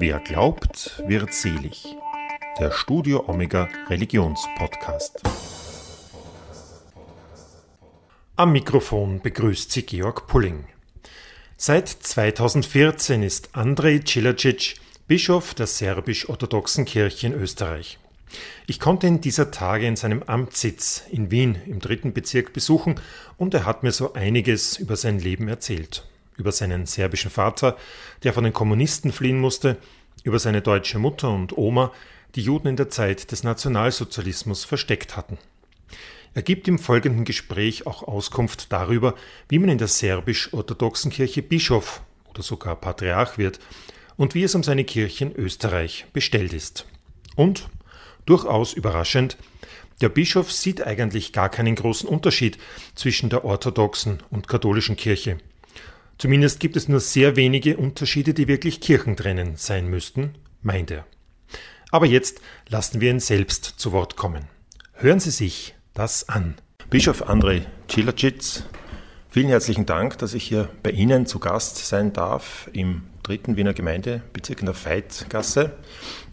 Wer glaubt, wird selig. Der Studio Omega Religionspodcast. Am Mikrofon begrüßt Sie Georg Pulling. Seit 2014 ist Andrej Cilacic Bischof der serbisch-orthodoxen Kirche in Österreich. Ich konnte ihn dieser Tage in seinem Amtssitz in Wien im dritten Bezirk besuchen und er hat mir so einiges über sein Leben erzählt. Über seinen serbischen Vater, der von den Kommunisten fliehen musste, über seine deutsche Mutter und Oma, die Juden in der Zeit des Nationalsozialismus versteckt hatten. Er gibt im folgenden Gespräch auch Auskunft darüber, wie man in der serbisch-orthodoxen Kirche Bischof oder sogar Patriarch wird und wie es um seine Kirche in Österreich bestellt ist. Und Durchaus überraschend, der Bischof sieht eigentlich gar keinen großen Unterschied zwischen der orthodoxen und katholischen Kirche. Zumindest gibt es nur sehr wenige Unterschiede, die wirklich kirchentrennend sein müssten, meint er. Aber jetzt lassen wir ihn selbst zu Wort kommen. Hören Sie sich das an. Bischof Andrei Cilacic, vielen herzlichen Dank, dass ich hier bei Ihnen zu Gast sein darf im dritten Wiener Gemeindebezirk in der Veitgasse.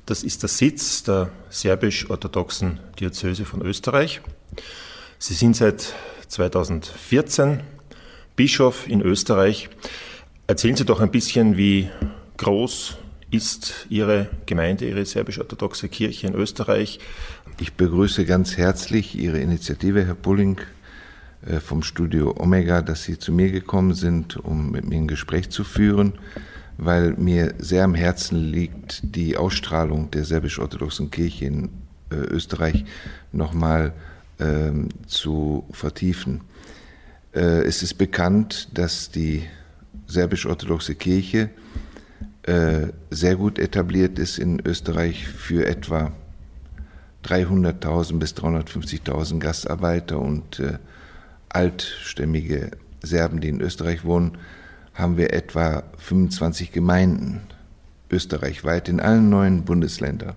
Das ist der Sitz der serbisch-orthodoxen Diözese von Österreich. Sie sind seit 2014 Bischof in Österreich. Erzählen Sie doch ein bisschen, wie groß ist Ihre Gemeinde, Ihre serbisch-orthodoxe Kirche in Österreich? Ich begrüße ganz herzlich Ihre Initiative, Herr Pulling, äh, vom Studio Omega, dass Sie zu mir gekommen sind, um mit mir ein Gespräch zu führen weil mir sehr am Herzen liegt, die Ausstrahlung der serbisch-orthodoxen Kirche in äh, Österreich nochmal ähm, zu vertiefen. Äh, es ist bekannt, dass die serbisch-orthodoxe Kirche äh, sehr gut etabliert ist in Österreich für etwa 300.000 bis 350.000 Gastarbeiter und äh, altstämmige Serben, die in Österreich wohnen, haben wir etwa 25 Gemeinden österreichweit in allen neuen Bundesländern.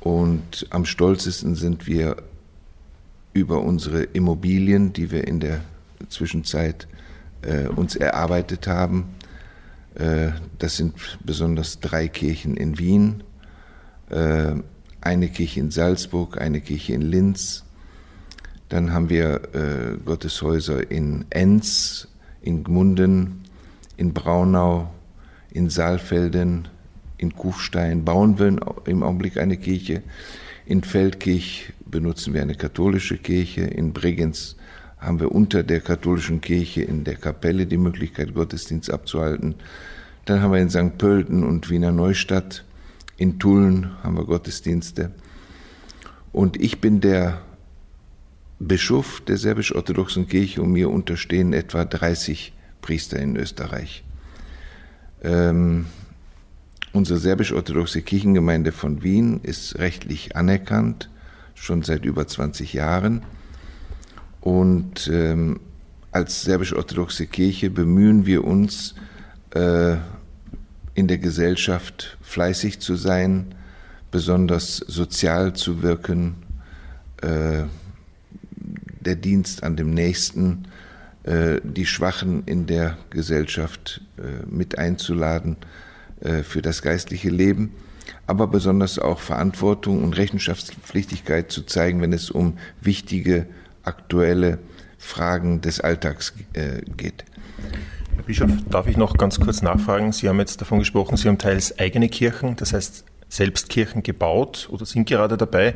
Und am stolzesten sind wir über unsere Immobilien, die wir in der Zwischenzeit äh, uns erarbeitet haben. Äh, das sind besonders drei Kirchen in Wien, äh, eine Kirche in Salzburg, eine Kirche in Linz. Dann haben wir äh, Gotteshäuser in Enns, in Gmunden, in Braunau, in Saalfelden, in Kufstein bauen wir im Augenblick eine Kirche. In Feldkirch benutzen wir eine katholische Kirche. In Bregenz haben wir unter der katholischen Kirche in der Kapelle die Möglichkeit, Gottesdienst abzuhalten. Dann haben wir in St. Pölten und Wiener Neustadt. In Tulln haben wir Gottesdienste. Und ich bin der Bischof der serbisch-orthodoxen Kirche und mir unterstehen etwa 30 Priester in Österreich. Ähm, unsere serbisch-orthodoxe Kirchengemeinde von Wien ist rechtlich anerkannt, schon seit über 20 Jahren. Und ähm, als serbisch-orthodoxe Kirche bemühen wir uns, äh, in der Gesellschaft fleißig zu sein, besonders sozial zu wirken, äh, der Dienst an dem Nächsten, äh, die Schwachen in der Gesellschaft äh, mit einzuladen äh, für das geistliche Leben, aber besonders auch Verantwortung und Rechenschaftspflichtigkeit zu zeigen, wenn es um wichtige, aktuelle Fragen des Alltags geht. Herr Bischof, darf ich noch ganz kurz nachfragen? Sie haben jetzt davon gesprochen, Sie haben teils eigene Kirchen, das heißt selbst Kirchen gebaut oder sind gerade dabei.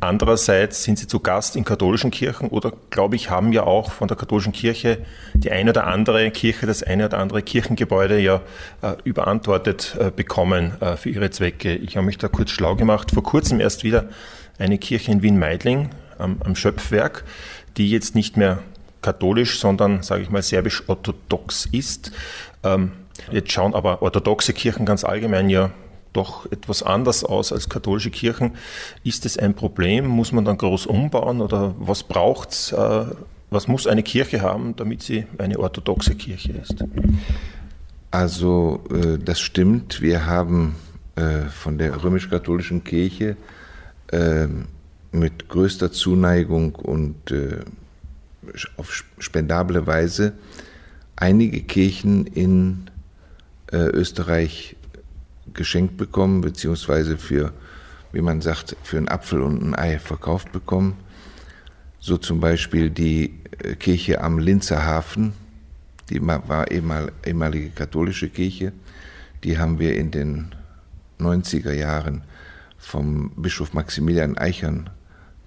Andererseits sind sie zu Gast in katholischen Kirchen oder, glaube ich, haben ja auch von der katholischen Kirche die eine oder andere Kirche, das eine oder andere Kirchengebäude ja äh, überantwortet äh, bekommen äh, für ihre Zwecke. Ich habe mich da kurz schlau gemacht. Vor kurzem erst wieder eine Kirche in Wien-Meidling am, am Schöpfwerk, die jetzt nicht mehr katholisch, sondern, sage ich mal, serbisch-orthodox ist. Ähm, jetzt schauen aber orthodoxe Kirchen ganz allgemein ja doch etwas anders aus als katholische Kirchen. Ist es ein Problem? Muss man dann groß umbauen oder was braucht es? Äh, was muss eine Kirche haben, damit sie eine orthodoxe Kirche ist? Also äh, das stimmt. Wir haben äh, von der römisch-katholischen Kirche mit größter Zuneigung und auf spendable Weise einige Kirchen in Österreich geschenkt bekommen, beziehungsweise für, wie man sagt, für einen Apfel und ein Ei verkauft bekommen. So zum Beispiel die äh, Kirche am Linzer Hafen, die war ehemal, ehemalige katholische Kirche. Die haben wir in den 90er Jahren vom Bischof Maximilian Eichern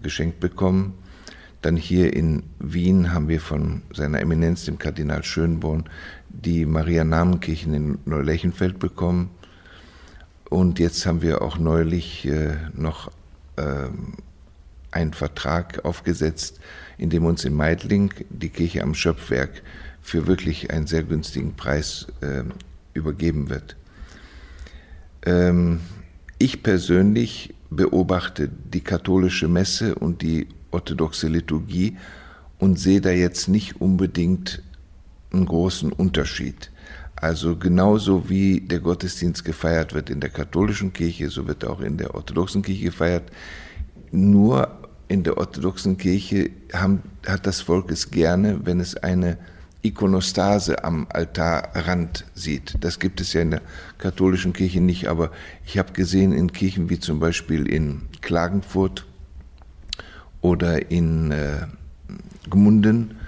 geschenkt bekommen. Dann hier in Wien haben wir von seiner Eminenz, dem Kardinal Schönborn, die Maria-Namenkirchen in Neulechenfeld bekommen. Und jetzt haben wir auch neulich äh, noch äh, einen Vertrag aufgesetzt, in dem uns in Meidling die Kirche am Schöpfwerk für wirklich einen sehr günstigen Preis äh, übergeben wird. Ähm, ich persönlich beobachte die katholische Messe und die orthodoxe Liturgie und sehe da jetzt nicht unbedingt einen großen Unterschied. Also genauso wie der Gottesdienst gefeiert wird in der katholischen Kirche, so wird auch in der orthodoxen Kirche gefeiert. Nur in der orthodoxen Kirche haben, hat das Volk es gerne, wenn es eine Ikonostase am Altarrand sieht. Das gibt es ja in der katholischen Kirche nicht, aber ich habe gesehen in Kirchen wie zum Beispiel in Klagenfurt oder in äh, Gmunden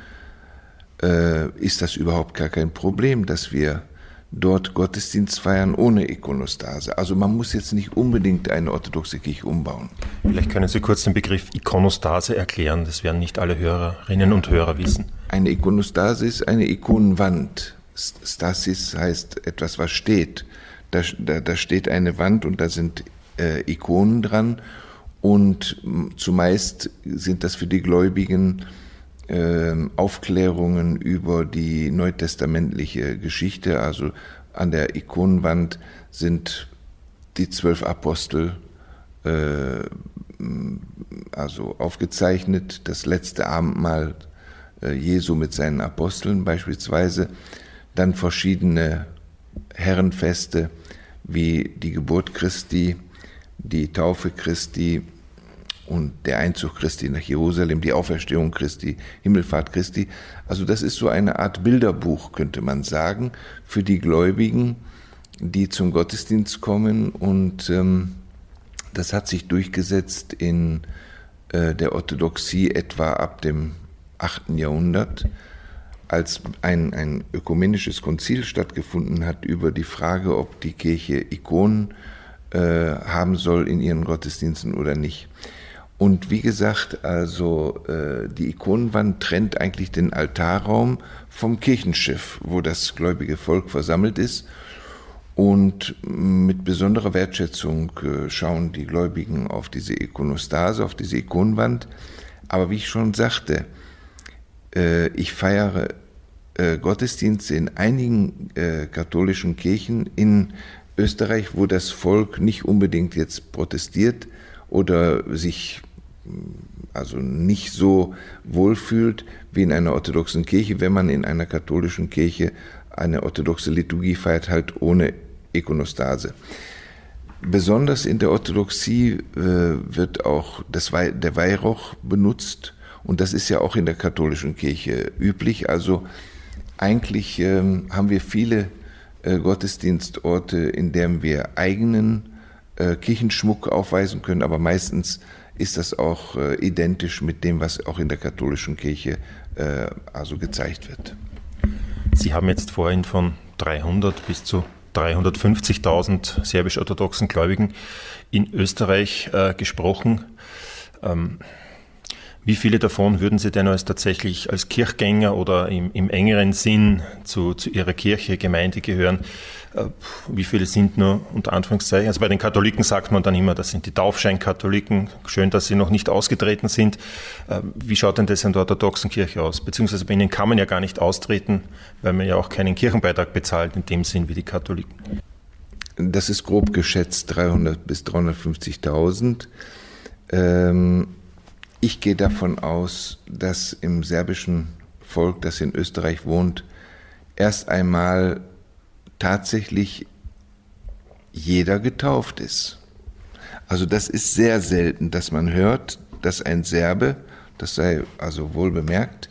äh, ist das überhaupt gar kein Problem, dass wir dort Gottesdienst feiern ohne Ikonostase. Also man muss jetzt nicht unbedingt eine orthodoxe Kirche umbauen. Vielleicht können Sie kurz den Begriff Ikonostase erklären. Das werden nicht alle Hörerinnen und Hörer wissen. Eine Ikonostase ist eine Ikonenwand. Stasis heißt etwas, was steht. Da, da, da steht eine Wand und da sind äh, Ikonen dran. Und zumeist sind das für die Gläubigen Aufklärungen über die neutestamentliche Geschichte. Also an der Ikonenwand sind die zwölf Apostel äh, also aufgezeichnet, das letzte Abendmahl äh, Jesu mit seinen Aposteln beispielsweise, dann verschiedene Herrenfeste wie die Geburt Christi, die Taufe Christi, und der Einzug Christi nach Jerusalem, die Auferstehung Christi, Himmelfahrt Christi. Also das ist so eine Art Bilderbuch, könnte man sagen, für die Gläubigen, die zum Gottesdienst kommen. Und ähm, das hat sich durchgesetzt in äh, der Orthodoxie etwa ab dem 8. Jahrhundert, als ein, ein ökumenisches Konzil stattgefunden hat über die Frage, ob die Kirche Ikonen äh, haben soll in ihren Gottesdiensten oder nicht. Und wie gesagt, also äh, die Ikonenwand trennt eigentlich den Altarraum vom Kirchenschiff, wo das gläubige Volk versammelt ist. Und mit besonderer Wertschätzung äh, schauen die Gläubigen auf diese Ikonostase, auf diese Ikonenwand. Aber wie ich schon sagte, äh, ich feiere äh, Gottesdienste in einigen äh, katholischen Kirchen in Österreich, wo das Volk nicht unbedingt jetzt protestiert oder sich also nicht so wohlfühlt wie in einer orthodoxen Kirche, wenn man in einer katholischen Kirche eine orthodoxe Liturgie feiert, halt ohne Ikonostase. Besonders in der Orthodoxie äh, wird auch das Wei der Weihrauch benutzt und das ist ja auch in der katholischen Kirche üblich. Also eigentlich ähm, haben wir viele äh, Gottesdienstorte, in denen wir eigenen äh, Kirchenschmuck aufweisen können, aber meistens ist das auch äh, identisch mit dem, was auch in der katholischen Kirche äh, also gezeigt wird. Sie haben jetzt vorhin von 300 bis zu 350.000 serbisch-orthodoxen Gläubigen in Österreich äh, gesprochen. Ähm, wie viele davon würden Sie denn als tatsächlich als Kirchgänger oder im, im engeren Sinn zu, zu Ihrer Kirche, Gemeinde gehören? Äh, wie viele sind nur unter Anführungszeichen? Also bei den Katholiken sagt man dann immer, das sind die Taufscheinkatholiken. Schön, dass sie noch nicht ausgetreten sind. Äh, wie schaut denn das in der orthodoxen Kirche aus? Beziehungsweise bei ihnen kann man ja gar nicht austreten, weil man ja auch keinen Kirchenbeitrag bezahlt in dem Sinn wie die Katholiken. Das ist grob geschätzt 300 bis 350.000. Ähm ich gehe davon aus, dass im serbischen Volk, das in Österreich wohnt, erst einmal tatsächlich jeder getauft ist. Also das ist sehr selten, dass man hört, dass ein Serbe, das sei also wohl bemerkt,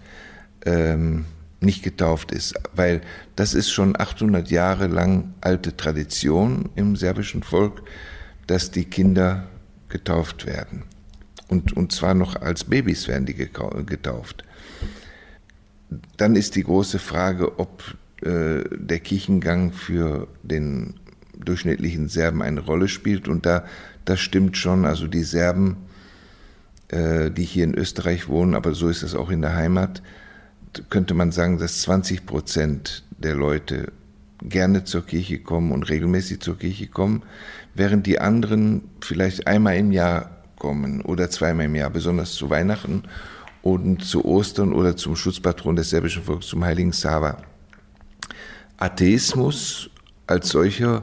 ähm, nicht getauft ist, weil das ist schon 800 Jahre lang alte Tradition im serbischen Volk, dass die Kinder getauft werden. Und, und zwar noch als Babys werden die getauft. Dann ist die große Frage, ob äh, der Kirchengang für den durchschnittlichen Serben eine Rolle spielt. Und da das stimmt schon. Also die Serben, äh, die hier in Österreich wohnen, aber so ist es auch in der Heimat, könnte man sagen, dass 20 Prozent der Leute gerne zur Kirche kommen und regelmäßig zur Kirche kommen, während die anderen vielleicht einmal im Jahr kommen oder zweimal im Jahr, besonders zu Weihnachten und zu Ostern oder zum Schutzpatron des serbischen Volkes, zum heiligen Sava. Atheismus als solcher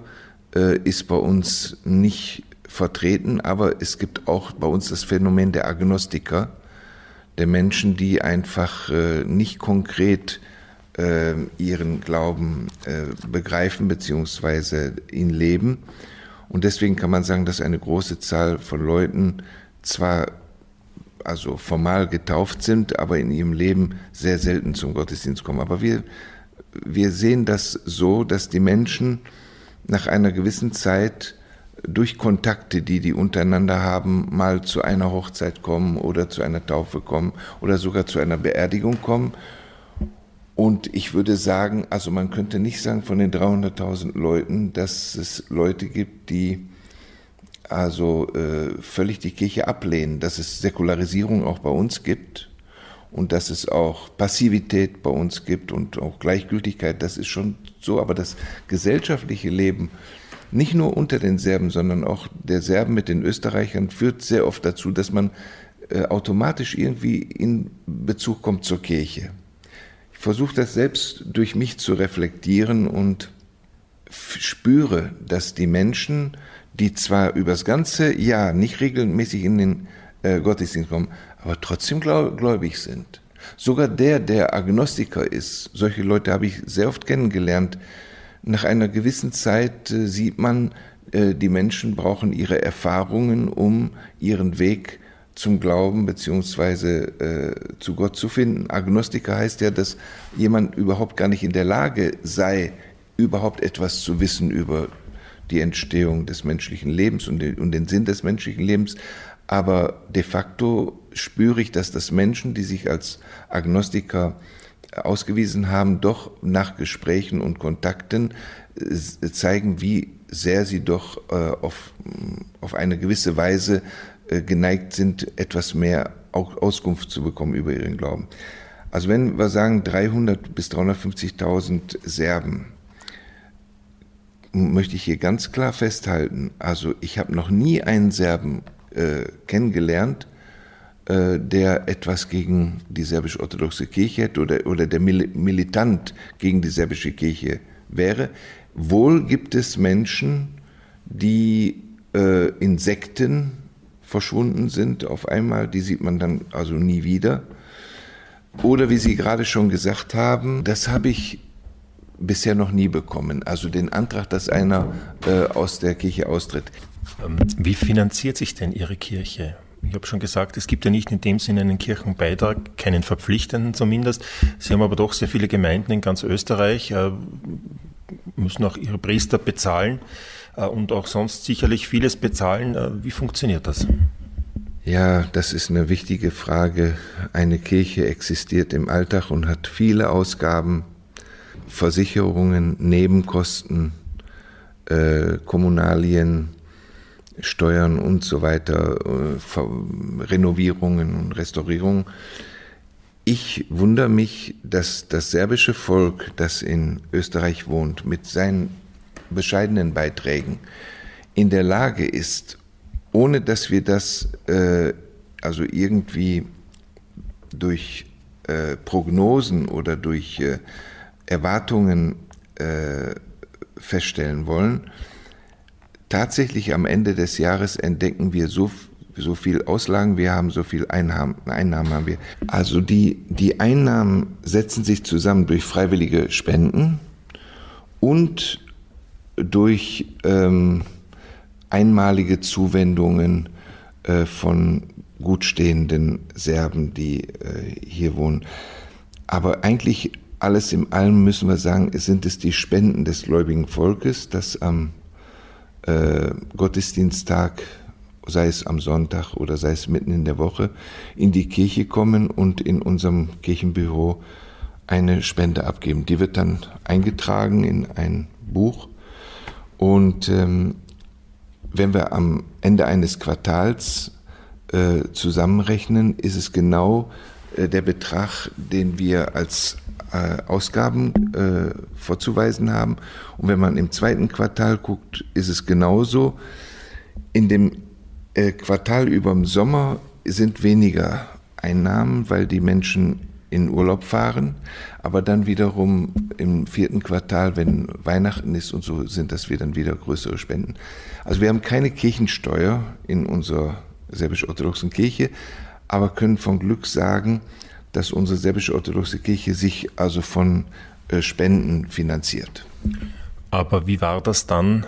äh, ist bei uns nicht vertreten, aber es gibt auch bei uns das Phänomen der Agnostiker, der Menschen, die einfach äh, nicht konkret äh, ihren Glauben äh, begreifen bzw. ihn leben. Und deswegen kann man sagen, dass eine große Zahl von Leuten zwar also formal getauft sind, aber in ihrem Leben sehr selten zum Gottesdienst kommen. Aber wir, wir sehen das so, dass die Menschen nach einer gewissen Zeit durch Kontakte, die die untereinander haben, mal zu einer Hochzeit kommen oder zu einer Taufe kommen oder sogar zu einer Beerdigung kommen. Und ich würde sagen, also man könnte nicht sagen von den 300.000 Leuten, dass es Leute gibt, die also äh, völlig die Kirche ablehnen, dass es Säkularisierung auch bei uns gibt und dass es auch Passivität bei uns gibt und auch Gleichgültigkeit, das ist schon so, aber das gesellschaftliche Leben nicht nur unter den Serben, sondern auch der Serben mit den Österreichern führt sehr oft dazu, dass man äh, automatisch irgendwie in Bezug kommt zur Kirche. Ich versuche das selbst durch mich zu reflektieren und spüre, dass die Menschen, die zwar übers ganze Jahr nicht regelmäßig in den äh, Gottesdienst kommen, aber trotzdem gläubig sind. Sogar der, der Agnostiker ist, solche Leute habe ich sehr oft kennengelernt, nach einer gewissen Zeit äh, sieht man, äh, die Menschen brauchen ihre Erfahrungen, um ihren Weg zum Glauben beziehungsweise äh, zu Gott zu finden. Agnostiker heißt ja, dass jemand überhaupt gar nicht in der Lage sei, überhaupt etwas zu wissen über die Entstehung des menschlichen Lebens und den Sinn des menschlichen Lebens. Aber de facto spüre ich, dass das Menschen, die sich als Agnostiker ausgewiesen haben, doch nach Gesprächen und Kontakten äh, zeigen, wie sehr sie doch äh, auf, auf eine gewisse Weise äh, geneigt sind, etwas mehr Auskunft zu bekommen über ihren Glauben. Also wenn wir sagen 300 bis 350.000 Serben, möchte ich hier ganz klar festhalten, also ich habe noch nie einen Serben äh, kennengelernt, der etwas gegen die serbisch-orthodoxe Kirche hätte oder, oder der militant gegen die serbische Kirche wäre. Wohl gibt es Menschen, die äh, in Sekten verschwunden sind auf einmal, die sieht man dann also nie wieder. Oder wie Sie gerade schon gesagt haben, das habe ich bisher noch nie bekommen. Also den Antrag, dass einer äh, aus der Kirche austritt. Ähm, wie finanziert sich denn Ihre Kirche? Ich habe schon gesagt, es gibt ja nicht in dem Sinne einen Kirchenbeitrag, keinen verpflichtenden zumindest. Sie haben aber doch sehr viele Gemeinden in ganz Österreich, äh, müssen auch ihre Priester bezahlen äh, und auch sonst sicherlich vieles bezahlen. Äh, wie funktioniert das? Ja, das ist eine wichtige Frage. Eine Kirche existiert im Alltag und hat viele Ausgaben, Versicherungen, Nebenkosten, äh, Kommunalien, Steuern und so weiter, äh, Renovierungen und Restaurierungen. Ich wundere mich, dass das serbische Volk, das in Österreich wohnt, mit seinen bescheidenen Beiträgen in der Lage ist, ohne dass wir das äh, also irgendwie durch äh, Prognosen oder durch äh, Erwartungen äh, feststellen wollen, tatsächlich am Ende des Jahres entdecken wir so, so viel Auslagen wir haben, so viel Einnahmen, Einnahmen haben wir. Also die, die Einnahmen setzen sich zusammen durch freiwillige Spenden und durch ähm, einmalige Zuwendungen äh, von gutstehenden Serben, die äh, hier wohnen. Aber eigentlich alles in allem müssen wir sagen, sind es die Spenden des gläubigen Volkes, das am äh, Gottesdiensttag, sei es am Sonntag oder sei es mitten in der Woche, in die Kirche kommen und in unserem Kirchenbüro eine Spende abgeben. Die wird dann eingetragen in ein Buch und ähm, wenn wir am Ende eines Quartals äh, zusammenrechnen, ist es genau äh, der Betrag, den wir als Ausgaben äh, vorzuweisen haben. Und wenn man im zweiten Quartal guckt, ist es genauso. In dem äh, Quartal über dem Sommer sind weniger Einnahmen, weil die Menschen in Urlaub fahren. Aber dann wiederum im vierten Quartal, wenn Weihnachten ist und so, sind das wieder, dann wieder größere Spenden. Also wir haben keine Kirchensteuer in unserer serbisch-orthodoxen Kirche, aber können von Glück sagen, dass unsere serbisch-orthodoxe Kirche sich also von äh, Spenden finanziert. Aber wie war das dann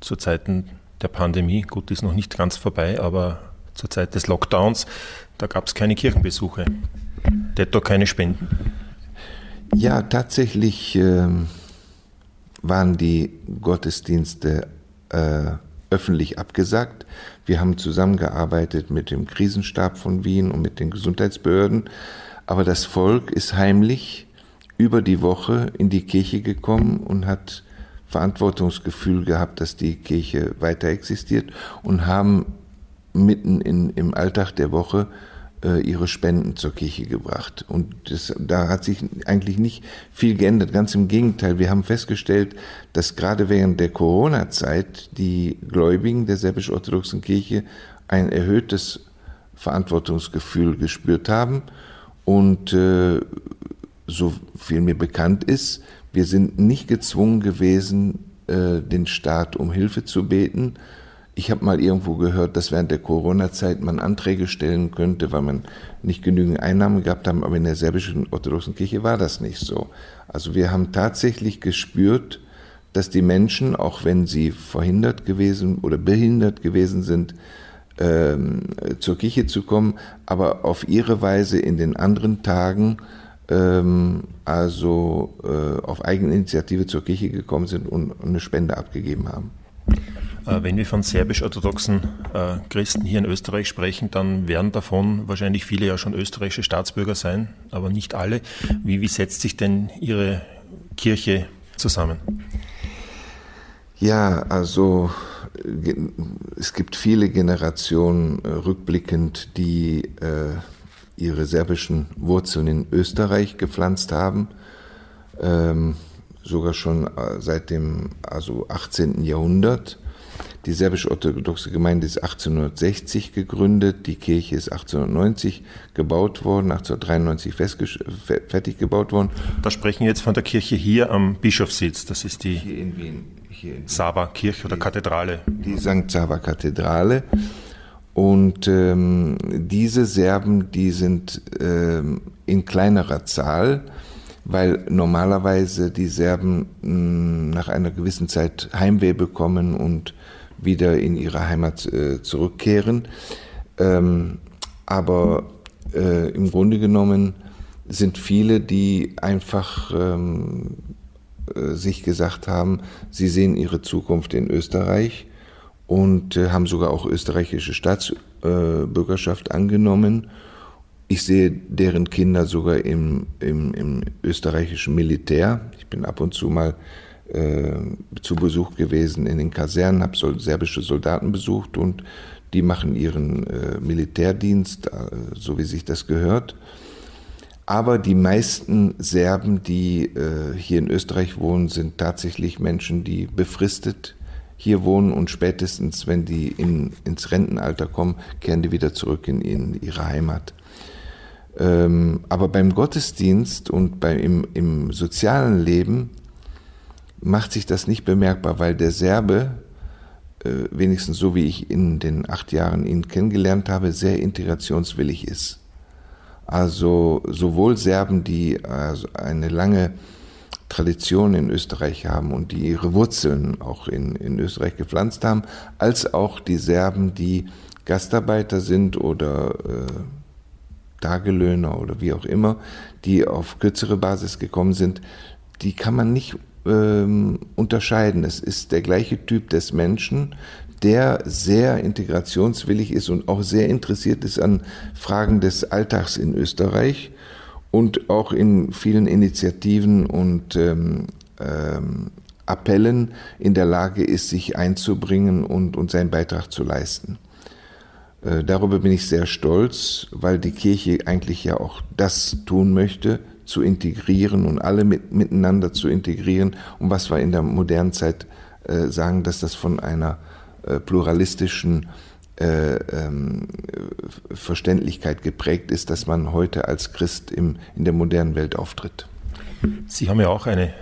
zu Zeiten der Pandemie? Gut, ist noch nicht ganz vorbei, aber zur Zeit des Lockdowns, da gab es keine Kirchenbesuche, detto keine Spenden. Ja, tatsächlich äh, waren die Gottesdienste äh, öffentlich abgesagt. Wir haben zusammengearbeitet mit dem Krisenstab von Wien und mit den Gesundheitsbehörden, aber das Volk ist heimlich über die Woche in die Kirche gekommen und hat Verantwortungsgefühl gehabt, dass die Kirche weiter existiert und haben mitten in, im Alltag der Woche äh, ihre Spenden zur Kirche gebracht. Und das, da hat sich eigentlich nicht viel geändert. Ganz im Gegenteil, wir haben festgestellt, dass gerade während der Corona-Zeit die Gläubigen der serbisch-orthodoxen Kirche ein erhöhtes Verantwortungsgefühl gespürt haben. Und äh, so viel mir bekannt ist, wir sind nicht gezwungen gewesen, äh, den Staat um Hilfe zu beten, ich habe mal irgendwo gehört, dass während der Corona-Zeit man Anträge stellen könnte, weil man nicht genügend Einnahmen gehabt haben, aber in der serbischen orthodoxen Kirche war das nicht so. Also wir haben tatsächlich gespürt, dass die Menschen, auch wenn sie verhindert gewesen oder behindert gewesen sind, ähm, zur Kirche zu kommen, aber auf ihre Weise in den anderen Tagen ähm, also äh, auf Eigeninitiative zur Kirche gekommen sind und eine Spende abgegeben haben. Äh, wenn wir von serbisch-orthodoxen äh, Christen hier in Österreich sprechen, dann werden davon wahrscheinlich viele ja schon österreichische Staatsbürger sein, aber nicht alle. Wie, wie setzt sich denn Ihre Kirche zusammen? Ja, also es gibt viele Generationen äh, rückblickend, die ihre serbischen Wurzeln in Österreich gepflanzt haben. Ähm, sogar schon seit dem also 18. Jahrhundert. Die serbisch-orthodoxe Gemeinde ist 1860 gegründet, die Kirche ist 1890 gebaut worden, 1893 fertig gebaut worden. Da sprechen wir jetzt von der Kirche hier am Bischofssitz, das ist die hier in Wien, hier in Saba Kirche oder Kathedrale. Die St. Saba Kathedrale. Und ähm, diese Serben, die sind ähm, in kleinerer Zahl, weil normalerweise die Serben mh, hm, nach einer gewissen Zeit Heimweh bekommen und wieder in ihre Heimat äh, zurückkehren. Ähm, aber äh, im Grunde genommen sind viele, die einfach ähm, äh, sich gesagt haben, sie sehen ihre Zukunft in Österreich und äh, haben sogar auch österreichische Staatsbürgerschaft angenommen. Ich sehe deren Kinder sogar im, im, im österreichischen Militär. Ich bin ab und zu mal äh, zu Besuch gewesen in den Kasernen, habe serbische Soldaten besucht und die machen ihren äh, Militärdienst, äh, so wie sich das gehört. Aber die meisten Serben, die äh, hier in Österreich wohnen, sind tatsächlich Menschen, die befristet hier wohnen und spätestens, wenn die in, ins Rentenalter kommen, kehren die wieder zurück in, in ihre Heimat. Ähm, aber beim Gottesdienst und bei, im, im sozialen Leben macht sich das nicht bemerkbar, weil der Serbe, äh, wenigstens so wie ich in den acht Jahren ihn kennengelernt habe, sehr integrationswillig ist. Also sowohl Serben, die also eine lange Tradition in Österreich haben und die ihre Wurzeln auch in, in Österreich gepflanzt haben, als auch die Serben, die Gastarbeiter sind oder Tagelöhner oder wie auch immer, die auf kürzere Basis gekommen sind, die kann man nicht ähm, unterscheiden. Es ist der gleiche Typ des Menschen, der sehr integrationswillig ist und auch sehr interessiert ist an Fragen des Alltags in Österreich und auch in vielen Initiativen und ähm, ähm, Appellen in der Lage ist, sich einzubringen und, und seinen Beitrag zu leisten. Äh, darüber bin ich sehr stolz, weil die Kirche eigentlich ja auch das tun möchte, zu integrieren und alle mit, miteinander zu integrieren. Und was wir in der modernen Zeit äh, sagen, dass das von einer äh, pluralistischen äh, ähm, Verständlichkeit geprägt ist, dass man heute als Christ im, in der modernen Welt auftritt. Sie haben ja auch eine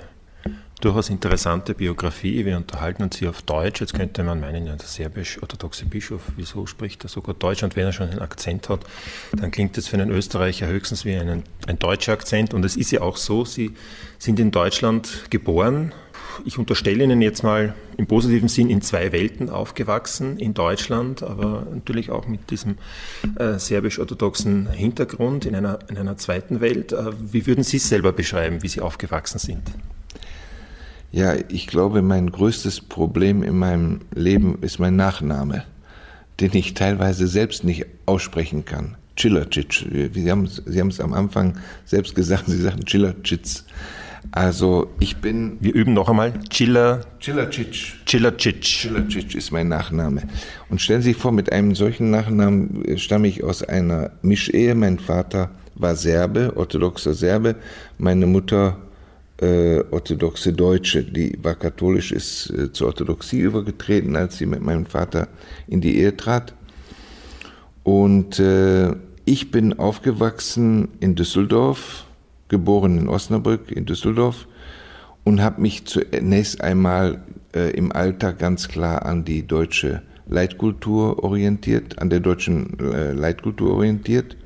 durchaus interessante Biografie. Wir unterhalten uns hier auf Deutsch. Jetzt könnte man meinen, ja, der serbisch-orthodoxe Bischof, wieso spricht er sogar Deutsch? Und wenn er schon einen Akzent hat, dann klingt das für einen Österreicher höchstens wie einen, ein deutscher Akzent. Und es ist ja auch so, Sie sind in Deutschland geboren. Ich unterstelle Ihnen jetzt mal im positiven Sinn in zwei Welten aufgewachsen, in Deutschland, aber natürlich auch mit diesem äh, serbisch-orthodoxen Hintergrund in einer, in einer zweiten Welt. Äh, wie würden Sie es selber beschreiben, wie Sie aufgewachsen sind? Ja, ich glaube, mein größtes Problem in meinem Leben ist mein Nachname, den ich teilweise selbst nicht aussprechen kann. Chilacic. Sie haben, Sie haben es am Anfang selbst gesagt, Sie sagten Chilacic. Also ich bin. Wir üben noch einmal. Chilla. Chilacic. Chilacic. Chilacic ist mein Nachname. Und stellen Sie sich vor, mit einem solchen Nachnamen stamme ich aus einer Mischehe. Mein Vater war Serbe, orthodoxer Serbe. Meine Mutter äh, orthodoxe Deutsche, die war katholisch, ist äh, zur Orthodoxie übergetreten, als sie mit meinem Vater in die Ehe trat. Und äh, ich bin aufgewachsen in Düsseldorf, geboren in Osnabrück in Düsseldorf und habe mich zunächst einmal äh, im Alter ganz klar an die deutsche Leitkultur orientiert, an der deutschen äh, Leitkultur orientiert.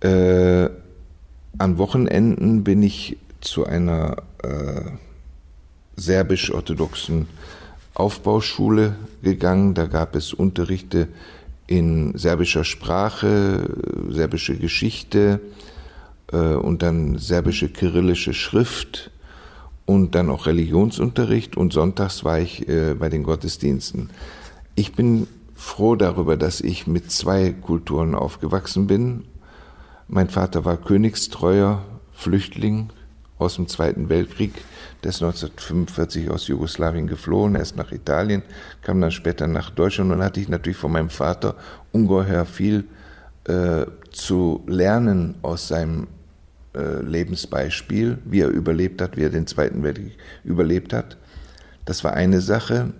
Äh, an Wochenenden bin ich zu einer äh, serbisch-orthodoxen Aufbauschule gegangen. Da gab es Unterrichte in serbischer Sprache, serbische Geschichte äh, und dann serbische kyrillische Schrift und dann auch Religionsunterricht und sonntags war ich äh, bei den Gottesdiensten. Ich bin froh darüber, dass ich mit zwei Kulturen aufgewachsen bin. Mein Vater war königstreuer Flüchtling, aus dem Zweiten Weltkrieg. Der ist 1945 aus Jugoslawien geflohen, er ist nach Italien, kam dann später nach Deutschland und hatte ich natürlich von meinem Vater ungeheuer viel äh, zu lernen aus seinem äh, Lebensbeispiel, wie er überlebt hat, wie er den Zweiten Weltkrieg überlebt hat. Das war eine Sache.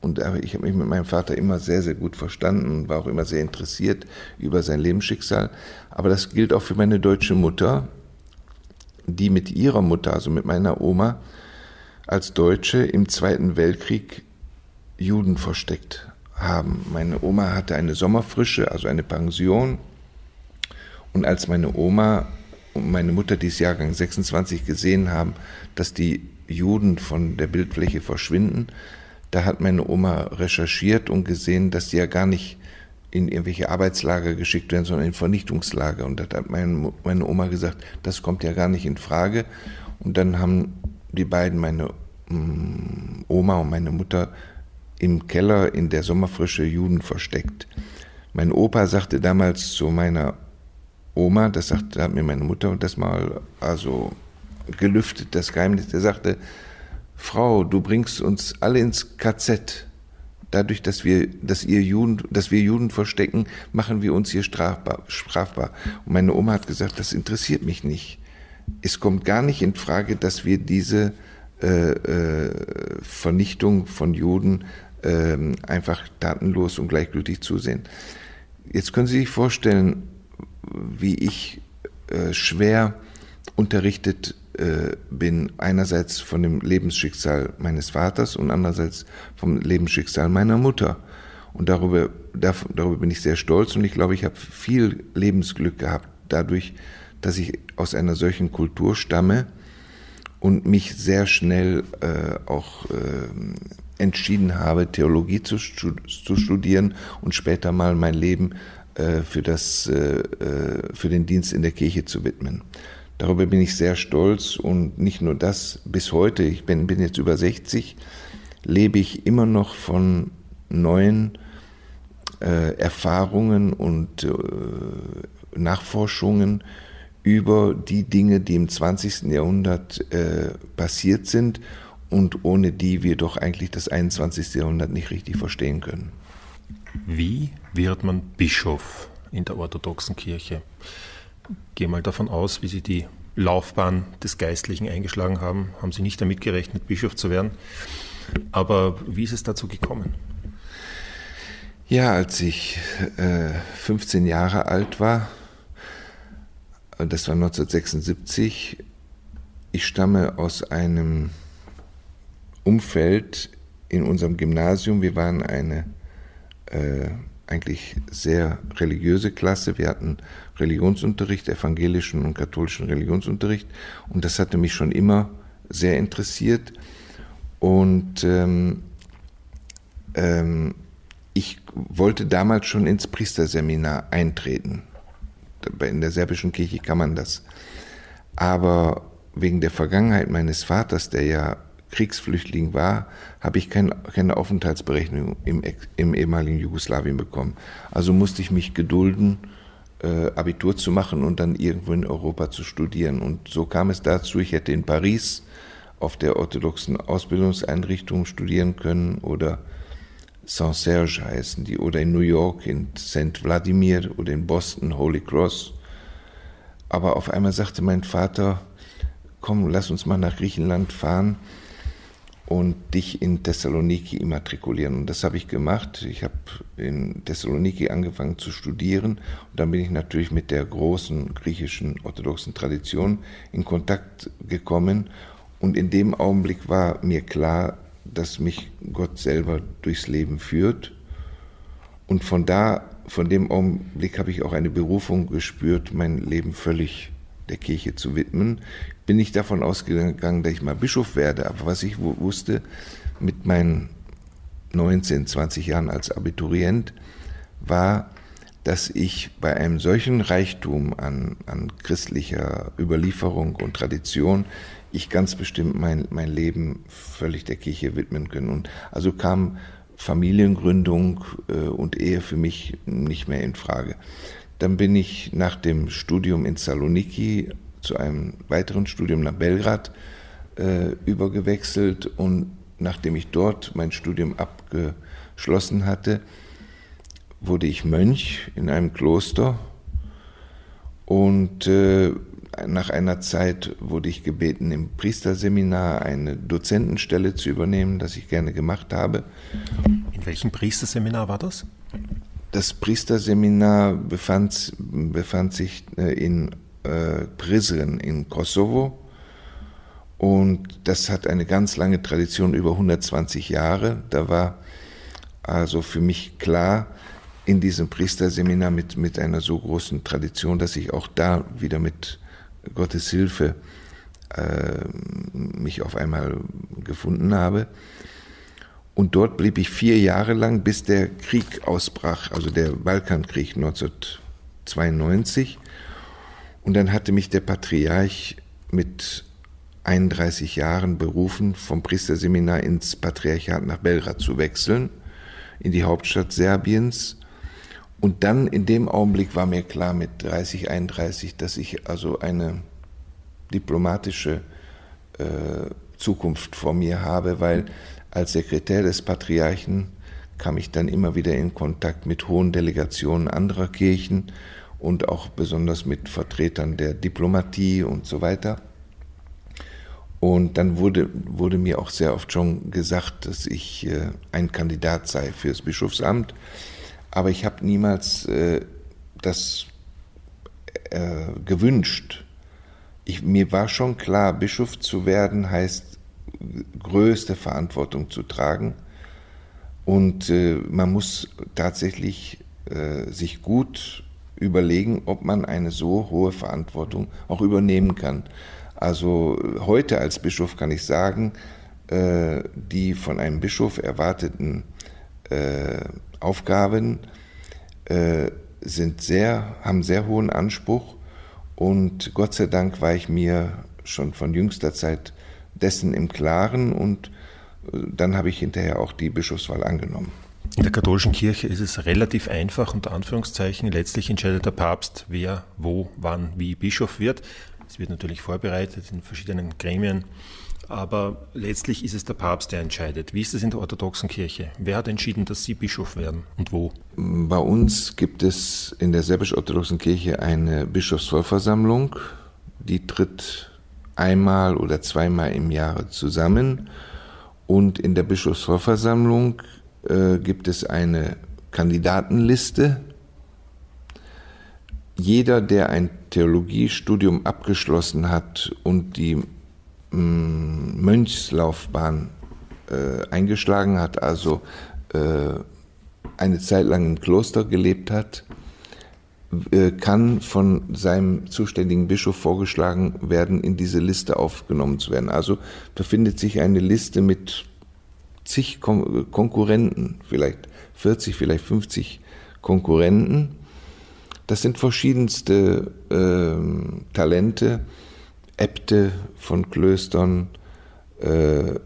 Und ich habe mich mit meinem Vater immer sehr, sehr gut verstanden und war auch immer sehr interessiert über sein Lebensschicksal. Aber das gilt auch für meine deutsche Mutter, die mit ihrer Mutter, also mit meiner Oma, als Deutsche im Zweiten Weltkrieg Juden versteckt haben. Meine Oma hatte eine Sommerfrische, also eine Pension. Und als meine Oma und meine Mutter dieses Jahrgang 26 gesehen haben, dass die Juden von der Bildfläche verschwinden, da hat meine Oma recherchiert und gesehen, dass die ja gar nicht in irgendwelche Arbeitslager geschickt werden, sondern in Vernichtungslager. Und da hat meine, meine Oma gesagt, das kommt ja gar nicht in Frage. Und dann haben die beiden, meine mm, Oma und meine Mutter, im Keller in der Sommerfrische Juden versteckt. Mein Opa sagte damals zu meiner Oma, das sagte, hat mir meine Mutter das mal also gelüftet, das Geheimnis, der sagte, Frau, du bringst uns alle ins KZ dadurch, dass wir, dass ihr Juden, dass wir Juden verstecken, machen wir uns hier strafbar, strafbar. Und meine Oma hat gesagt, das interessiert mich nicht. Es kommt gar nicht in Frage, dass wir diese äh, äh, Vernichtung von Juden äh, einfach tatenlos und gleichgültig zusehen. Jetzt können Sie sich vorstellen, wie ich äh, schwer unterrichtet äh, bin einerseits von dem Lebensschicksal meines Vaters und andererseits vom Lebensschicksal meiner Mutter. Und darüber, darüber bin ich sehr stolz und ich glaube, ich habe viel Lebensglück gehabt dadurch, dass ich aus einer solchen Kultur stamme und mich sehr schnell äh, auch äh, entschieden habe, Theologie zu, zu studieren und später mal mein Leben äh, für, das, äh, für den Dienst in der Kirche zu widmen. Darüber bin ich sehr stolz und nicht nur das, bis heute, ich bin, bin jetzt über 60, lebe ich immer noch von neuen äh, Erfahrungen und äh, Nachforschungen über die Dinge, die im 20. Jahrhundert äh, passiert sind und ohne die wir doch eigentlich das 21. Jahrhundert nicht richtig verstehen können. Wie wird man Bischof in der orthodoxen Kirche? Gehe mal davon aus, wie Sie die Laufbahn des Geistlichen eingeschlagen haben, haben Sie nicht damit gerechnet, Bischof zu werden. Aber wie ist es dazu gekommen? Ja, als ich äh, 15 Jahre alt war, das war 1976, ich stamme aus einem Umfeld in unserem Gymnasium. Wir waren eine äh, eigentlich sehr religiöse Klasse. Wir hatten Religionsunterricht, evangelischen und katholischen Religionsunterricht. Und das hatte mich schon immer sehr interessiert. Und ähm, ähm, ich wollte damals schon ins Priesterseminar eintreten. In der serbischen Kirche kann man das. Aber wegen der Vergangenheit meines Vaters, der ja Kriegsflüchtling war, habe ich kein, keine Aufenthaltsberechnung im, im, ehemaligen Jugoslawien bekommen. Also musste ich mich gedulden, äh, Abitur zu machen und dann irgendwo in Europa zu studieren. Und so kam es dazu, ich hätte in Paris auf der orthodoxen Ausbildungseinrichtung studieren können oder Saint-Serge heißen die, oder in New York in St. Vladimir oder in Boston Holy Cross. Aber auf einmal sagte mein Vater, komm, lass uns mal nach Griechenland fahren und dich in Thessaloniki immatrikulieren. Und das habe ich gemacht. Ich habe in Thessaloniki angefangen zu studieren und dann bin ich natürlich mit der großen griechischen orthodoxen Tradition in Kontakt gekommen. Und in dem Augenblick war mir klar, dass mich Gott selber durchs Leben führt. Und von da, von dem Augenblick habe ich auch eine Berufung gespürt, mein Leben völlig der Kirche zu widmen. Bin ich davon ausgegangen, dass ich mal Bischof werde, aber was ich wusste, mit meinen 19, 20 Jahren als Abiturient, war, dass ich bei einem solchen Reichtum an, an christlicher Überlieferung und Tradition ich ganz bestimmt mein, mein Leben völlig der Kirche widmen können. Und also kam Familiengründung äh, und Ehe für mich nicht mehr in Frage. Dann bin ich nach dem Studium in Saloniki zu einem weiteren Studium nach Belgrad äh, übergewechselt und nachdem ich dort mein Studium abgeschlossen hatte, wurde ich Mönch in einem Kloster und äh, nach einer Zeit wurde ich gebeten, im Priesterseminar eine Dozentenstelle zu übernehmen, das ich gerne gemacht habe. In welchem Priesterseminar war das? Das Priesterseminar befand, befand sich äh, in äh, Prizren in Kosovo und das hat eine ganz lange Tradition, über 120 Jahre. Da war also für mich klar, in diesem Priesterseminar mit, mit einer so großen Tradition, dass ich auch da wieder mit Gottes Hilfe äh, mich auf einmal gefunden habe. Und dort blieb ich vier Jahre lang, bis der Krieg ausbrach, also der Balkankrieg 1992. Und dann hatte mich der Patriarch mit 31 Jahren berufen, vom Priesterseminar ins Patriarchat nach Belgrad zu wechseln, in die Hauptstadt Serbiens. Und dann in dem Augenblick war mir klar mit 30, 31, dass ich also eine diplomatische äh, Zukunft vor mir habe, weil als Sekretär des Patriarchen kam ich dann immer wieder in Kontakt mit hohen Delegationen anderer Kirchen und auch besonders mit Vertretern der Diplomatie und so weiter. Und dann wurde, wurde mir auch sehr oft schon gesagt, dass ich äh, ein Kandidat sei fürs Bischofsamt. Aber ich habe niemals äh, das äh, gewünscht. Ich, mir war schon klar, Bischof zu werden heißt größte Verantwortung zu tragen. Und äh, man muss tatsächlich äh, sich gut überlegen, ob man eine so hohe Verantwortung auch übernehmen kann. Also heute als Bischof kann ich sagen, äh, die von einem Bischof erwarteten äh, Aufgaben äh, sind sehr, haben sehr hohen Anspruch und Gott sei Dank war ich mir schon von jüngster Zeit dessen im Klaren und dann habe ich hinterher auch die Bischofswahl angenommen. In der katholischen Kirche ist es relativ einfach, unter Anführungszeichen. Letztlich entscheidet der Papst, wer, wo, wann, wie Bischof wird. Es wird natürlich vorbereitet in verschiedenen Gremien, aber letztlich ist es der Papst, der entscheidet. Wie ist es in der orthodoxen Kirche? Wer hat entschieden, dass Sie Bischof werden und wo? Bei uns gibt es in der serbisch-orthodoxen Kirche eine Bischofsvollversammlung, die tritt einmal oder zweimal im Jahr zusammen und in der Bischofsvollversammlung äh, gibt es eine Kandidatenliste. Jeder, der ein Theologiestudium abgeschlossen hat und die mm, Mönchslaufbahn äh, eingeschlagen hat, also äh, eine Zeit lang im Kloster gelebt hat, äh, kann von seinem zuständigen Bischof vorgeschlagen werden, in diese Liste aufgenommen zu werden. Also befindet sich eine Liste mit zig Kon Konkurrenten, vielleicht 40, vielleicht 50 Konkurrenten. Das sind verschiedenste äh, Talente, Äbte von Klöstern, äh,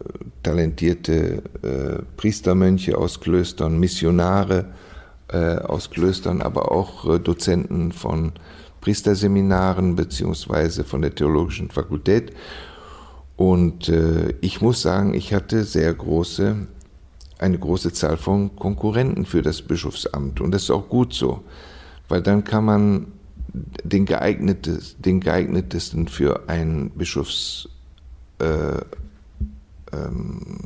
talentierte äh, Priestermönche aus Klöstern, Missionare äh, aus Klöstern, aber auch äh, Dozenten von Priesterseminaren beziehungsweise von der Theologischen Fakultät. Und äh, ich muss sagen, ich hatte sehr große, eine große Zahl von Konkurrenten für das Bischofsamt. Und das ist auch gut so, weil dann kann man den, geeignetes, den geeignetesten für ein Bischofs, äh, ähm,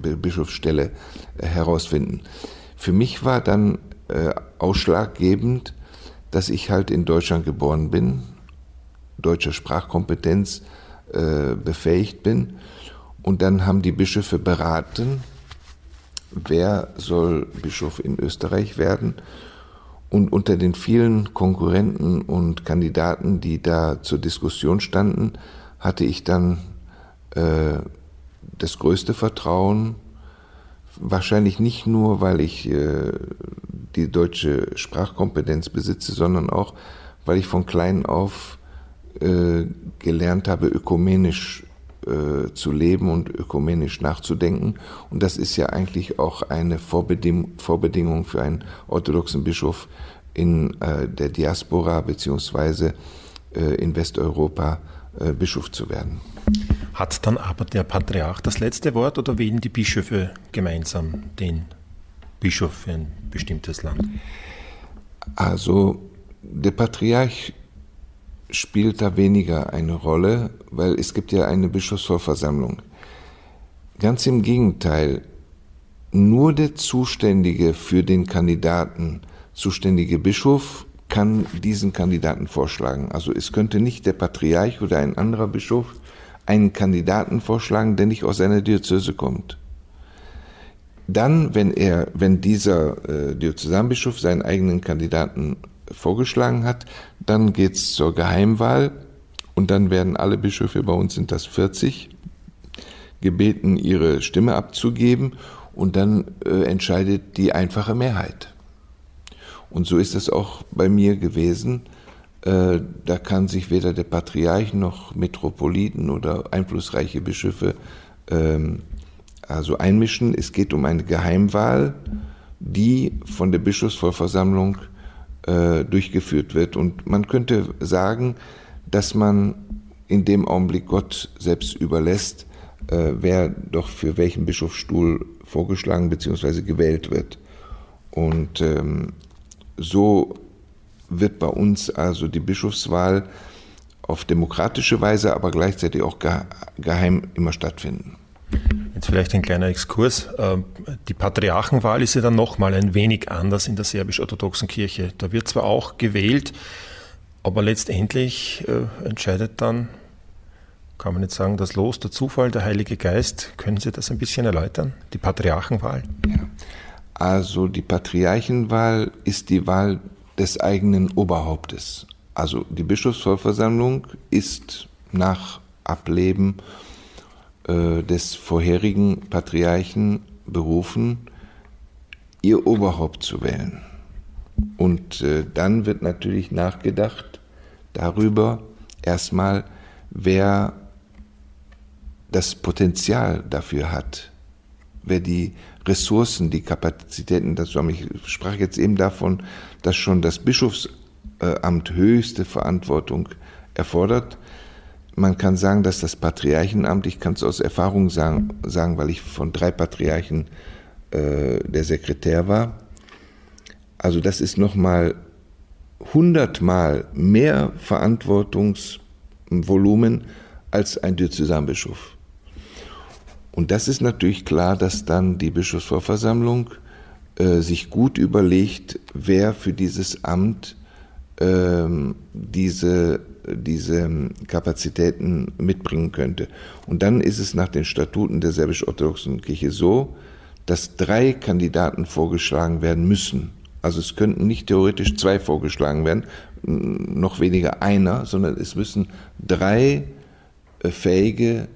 Bischofsstelle herausfinden. Für mich war dann äh, ausschlaggebend, dass ich halt in Deutschland geboren bin, deutsche Sprachkompetenz, äh, befähigt bin. Und dann haben die Bischöfe beraten, wer soll Bischof in Österreich werden. Und unter den vielen Konkurrenten und Kandidaten, die da zur Diskussion standen, hatte ich dann äh, das größte Vertrauen, wahrscheinlich nicht nur, weil ich äh, die deutsche Sprachkompetenz besitze, sondern auch, weil ich von klein auf äh, gelernt habe, ökumenisch äh, zu leben und ökumenisch nachzudenken. Und das ist ja eigentlich auch eine Vorbeding Vorbedingung für einen orthodoxen Bischof in äh, der Diaspora beziehungsweise äh, in Westeuropa äh, Bischof zu werden. Hat dann aber der Patriarch das letzte Wort oder wählen die Bischöfe gemeinsam den Bischof für ein bestimmtes Land? Also der Patriarch spielt da weniger eine Rolle, weil es gibt ja eine Bischofsvollversammlung. Ganz im Gegenteil, nur der zuständige für den Kandidaten, zuständige Bischof kann diesen Kandidaten vorschlagen. Also es könnte nicht der Patriarch oder ein anderer Bischof einen Kandidaten vorschlagen, der nicht aus seiner Diözese kommt. Dann, wenn er, wenn dieser äh, Diözesanbischof seinen eigenen Kandidaten vorgeschlagen hat. Dann geht es zur Geheimwahl und dann werden alle Bischöfe, bei uns sind das 40, gebeten, ihre Stimme abzugeben und dann äh, entscheidet die einfache Mehrheit. Und so ist es auch bei mir gewesen. Äh, da kann sich weder der Patriarch noch Metropoliten oder einflussreiche Bischöfe ähm, also einmischen. Es geht um eine Geheimwahl, die von der Bischofsvollversammlung äh, durchgeführt wird. Und man könnte sagen, dass man in dem Augenblick Gott selbst überlässt, äh, wer doch für welchen Bischofsstuhl vorgeschlagen bzw. gewählt wird. Und ähm, so wird bei uns also die Bischofswahl auf demokratische Weise, aber gleichzeitig auch geheim immer stattfinden. Jetzt vielleicht ein kleiner Exkurs. Ähm, die Patriarchenwahl ist ja dann nochmal ein wenig anders in der serbisch-orthodoxen Kirche. Da wird zwar auch gewählt, aber letztendlich äh, entscheidet dann, kann man jetzt sagen, das Los, der Zufall, der Heilige Geist. Können Sie das ein bisschen erläutern? Die Patriarchenwahl? Ja. Also die Patriarchenwahl ist die Wahl des eigenen Oberhauptes. Also die Bischofsvollversammlung ist nach Ableben äh, des vorherigen Patriarchen berufen, ihr Oberhaupt zu wählen. Und äh, dann wird natürlich nachgedacht darüber erstmal, wer das Potenzial dafür hat, wer die Ressourcen, die Kapazitäten dazu haben. Ich sprach jetzt eben davon, dass schon das Bischofsamt höchste Verantwortung erfordert. Man kann sagen, dass das Patriarchenamt, ich kann es aus Erfahrung sagen, sagen, weil ich von drei Patriarchen äh, der Sekretär war, also das ist nochmal hundertmal mehr Verantwortungsvolumen als ein Diözesanbischof. Und das ist natürlich klar, dass dann die Bischofsvorversammlung äh, sich gut überlegt, wer für dieses Amt ähm, diese, diese Kapazitäten mitbringen könnte. Und dann ist es nach den Statuten der serbisch-orthodoxen Kirche so, dass drei Kandidaten vorgeschlagen werden müssen. Also es könnten nicht theoretisch zwei vorgeschlagen werden, noch weniger einer, sondern es müssen drei äh, fähige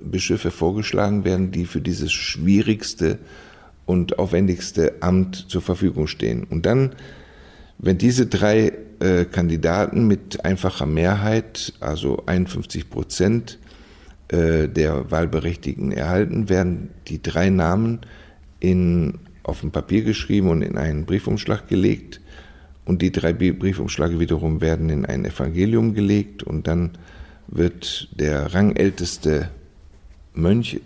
Bischöfe vorgeschlagen werden, die für dieses schwierigste und aufwendigste Amt zur Verfügung stehen. Und dann, wenn diese drei äh, Kandidaten mit einfacher Mehrheit, also 51 Prozent äh, der Wahlberechtigten erhalten, werden die drei Namen in, auf ein Papier geschrieben und in einen Briefumschlag gelegt. Und die drei Briefumschläge wiederum werden in ein Evangelium gelegt und dann wird der rangälteste Mönch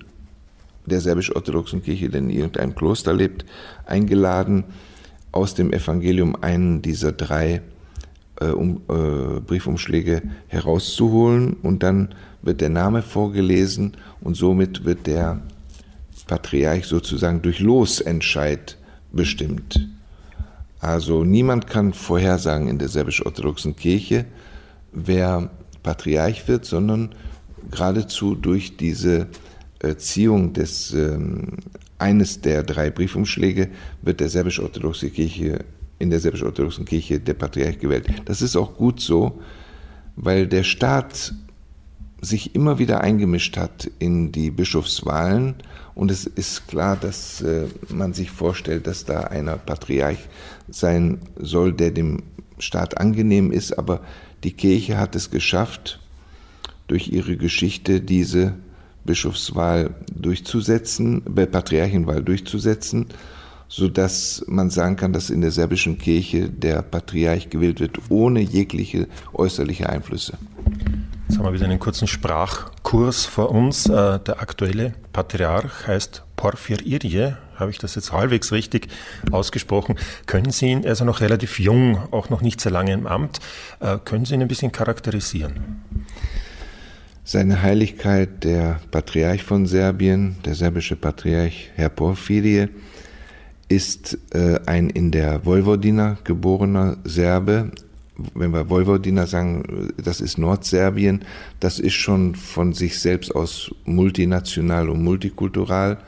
der serbisch-orthodoxen Kirche, der in irgendeinem Kloster lebt, eingeladen, aus dem Evangelium einen dieser drei äh, um, äh, Briefumschläge herauszuholen und dann wird der Name vorgelesen und somit wird der Patriarch sozusagen durch Losentscheid bestimmt. Also niemand kann vorhersagen in der serbisch-orthodoxen Kirche, wer Patriarch wird, sondern geradezu durch diese Ziehung des ähm, eines der drei Briefumschläge wird der serbisch-orthodoxe Kirche in der serbisch-orthodoxen Kirche der Patriarch gewählt. Das ist auch gut so, weil der Staat sich immer wieder eingemischt hat in die Bischofswahlen. Und es ist klar, dass äh, man sich vorstellt, dass da einer Patriarch sein soll, der dem Staat angenehm ist, aber die Kirche hat es geschafft, durch ihre Geschichte diese Bischofswahl durchzusetzen, äh, Patriarchenwahl durchzusetzen, so dass man sagen kann, dass in der serbischen Kirche der Patriarch gewählt wird, ohne jegliche äußerliche Einflüsse. Jetzt haben wir wieder einen kurzen Sprachkurs vor uns. Äh, der aktuelle Patriarch heißt Porfir Irje. Habe ich das jetzt halbwegs richtig ausgesprochen? Können Sie ihn, er ist ja noch relativ jung, auch noch nicht sehr lange im Amt, äh, können Sie ihn ein bisschen charakterisieren? Seine Heiligkeit, der Patriarch von Serbien, der serbische Patriarch Herr Porfirie, ist äh, ein in der Vojvodina geborener Serbe. Wenn wir Vojvodina sagen, das ist Nordserbien, das ist schon von sich selbst aus multinational und multikultural.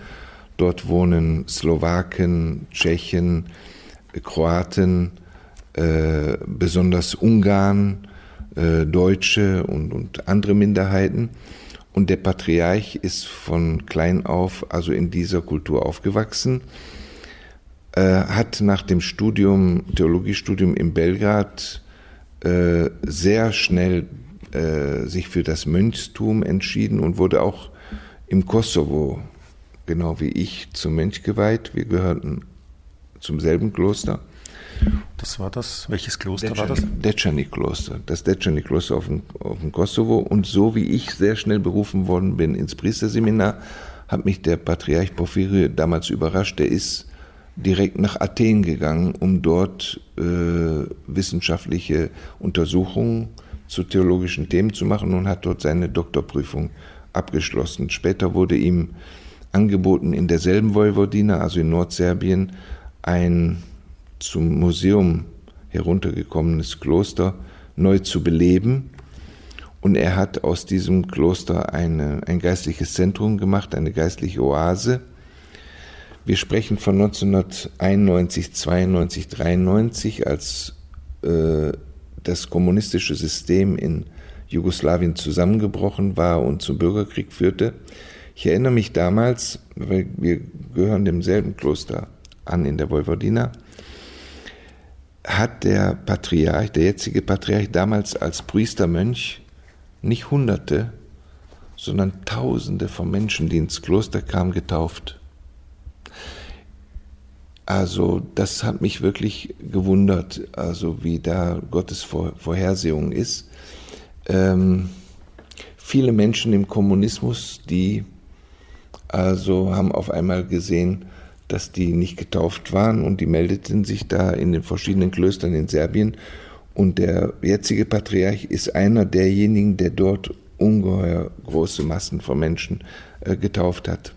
Dort wohnen Slowaken, Tschechen, Kroaten, äh, besonders Ungarn, äh, Deutsche und, und andere Minderheiten. Und der Patriarch ist von klein auf also in dieser Kultur aufgewachsen, hat nach dem Studium, Theologiestudium in Belgrad äh, sehr schnell äh, sich für das Mönchstum entschieden und wurde auch im Kosovo, genau wie ich, zum Mönch geweiht. Wir gehörten zum selben Kloster. Das war das, welches Kloster Decani, war das? Decani-Kloster, das Decani-Kloster auf dem, auf dem Kosovo. Und so wie ich sehr schnell berufen worden bin ins Priesterseminar, hat mich der Patriarch Porphyry damals überrascht. Der ist direkt nach Athen gegangen, um dort äh, wissenschaftliche Untersuchungen zu theologischen Themen zu machen und hat dort seine Doktorprüfung abgeschlossen. Später wurde ihm angeboten, in derselben Vojvodina, also in Nordserbien, ein zum Museum heruntergekommenes Kloster neu zu beleben. Und er hat aus diesem Kloster eine, ein geistliches Zentrum gemacht, eine geistliche Oase. Wir sprechen von 1991, 92, 93, als äh, das kommunistische System in Jugoslawien zusammengebrochen war und zum Bürgerkrieg führte. Ich erinnere mich damals, weil wir gehören demselben Kloster an in der Vojvodina, hat der Patriarch, der jetzige Patriarch, damals als Priestermönch nicht Hunderte, sondern Tausende von Menschen, die ins Kloster kamen, getauft. Also das hat mich wirklich gewundert, also wie da Gottes Vorhersehung ist. Ähm, viele Menschen im Kommunismus, die also haben auf einmal gesehen, dass die nicht getauft waren und die meldeten sich da in den verschiedenen Klöstern in Serbien. Und der jetzige Patriarch ist einer derjenigen, der dort ungeheuer große Massen von Menschen äh, getauft hat.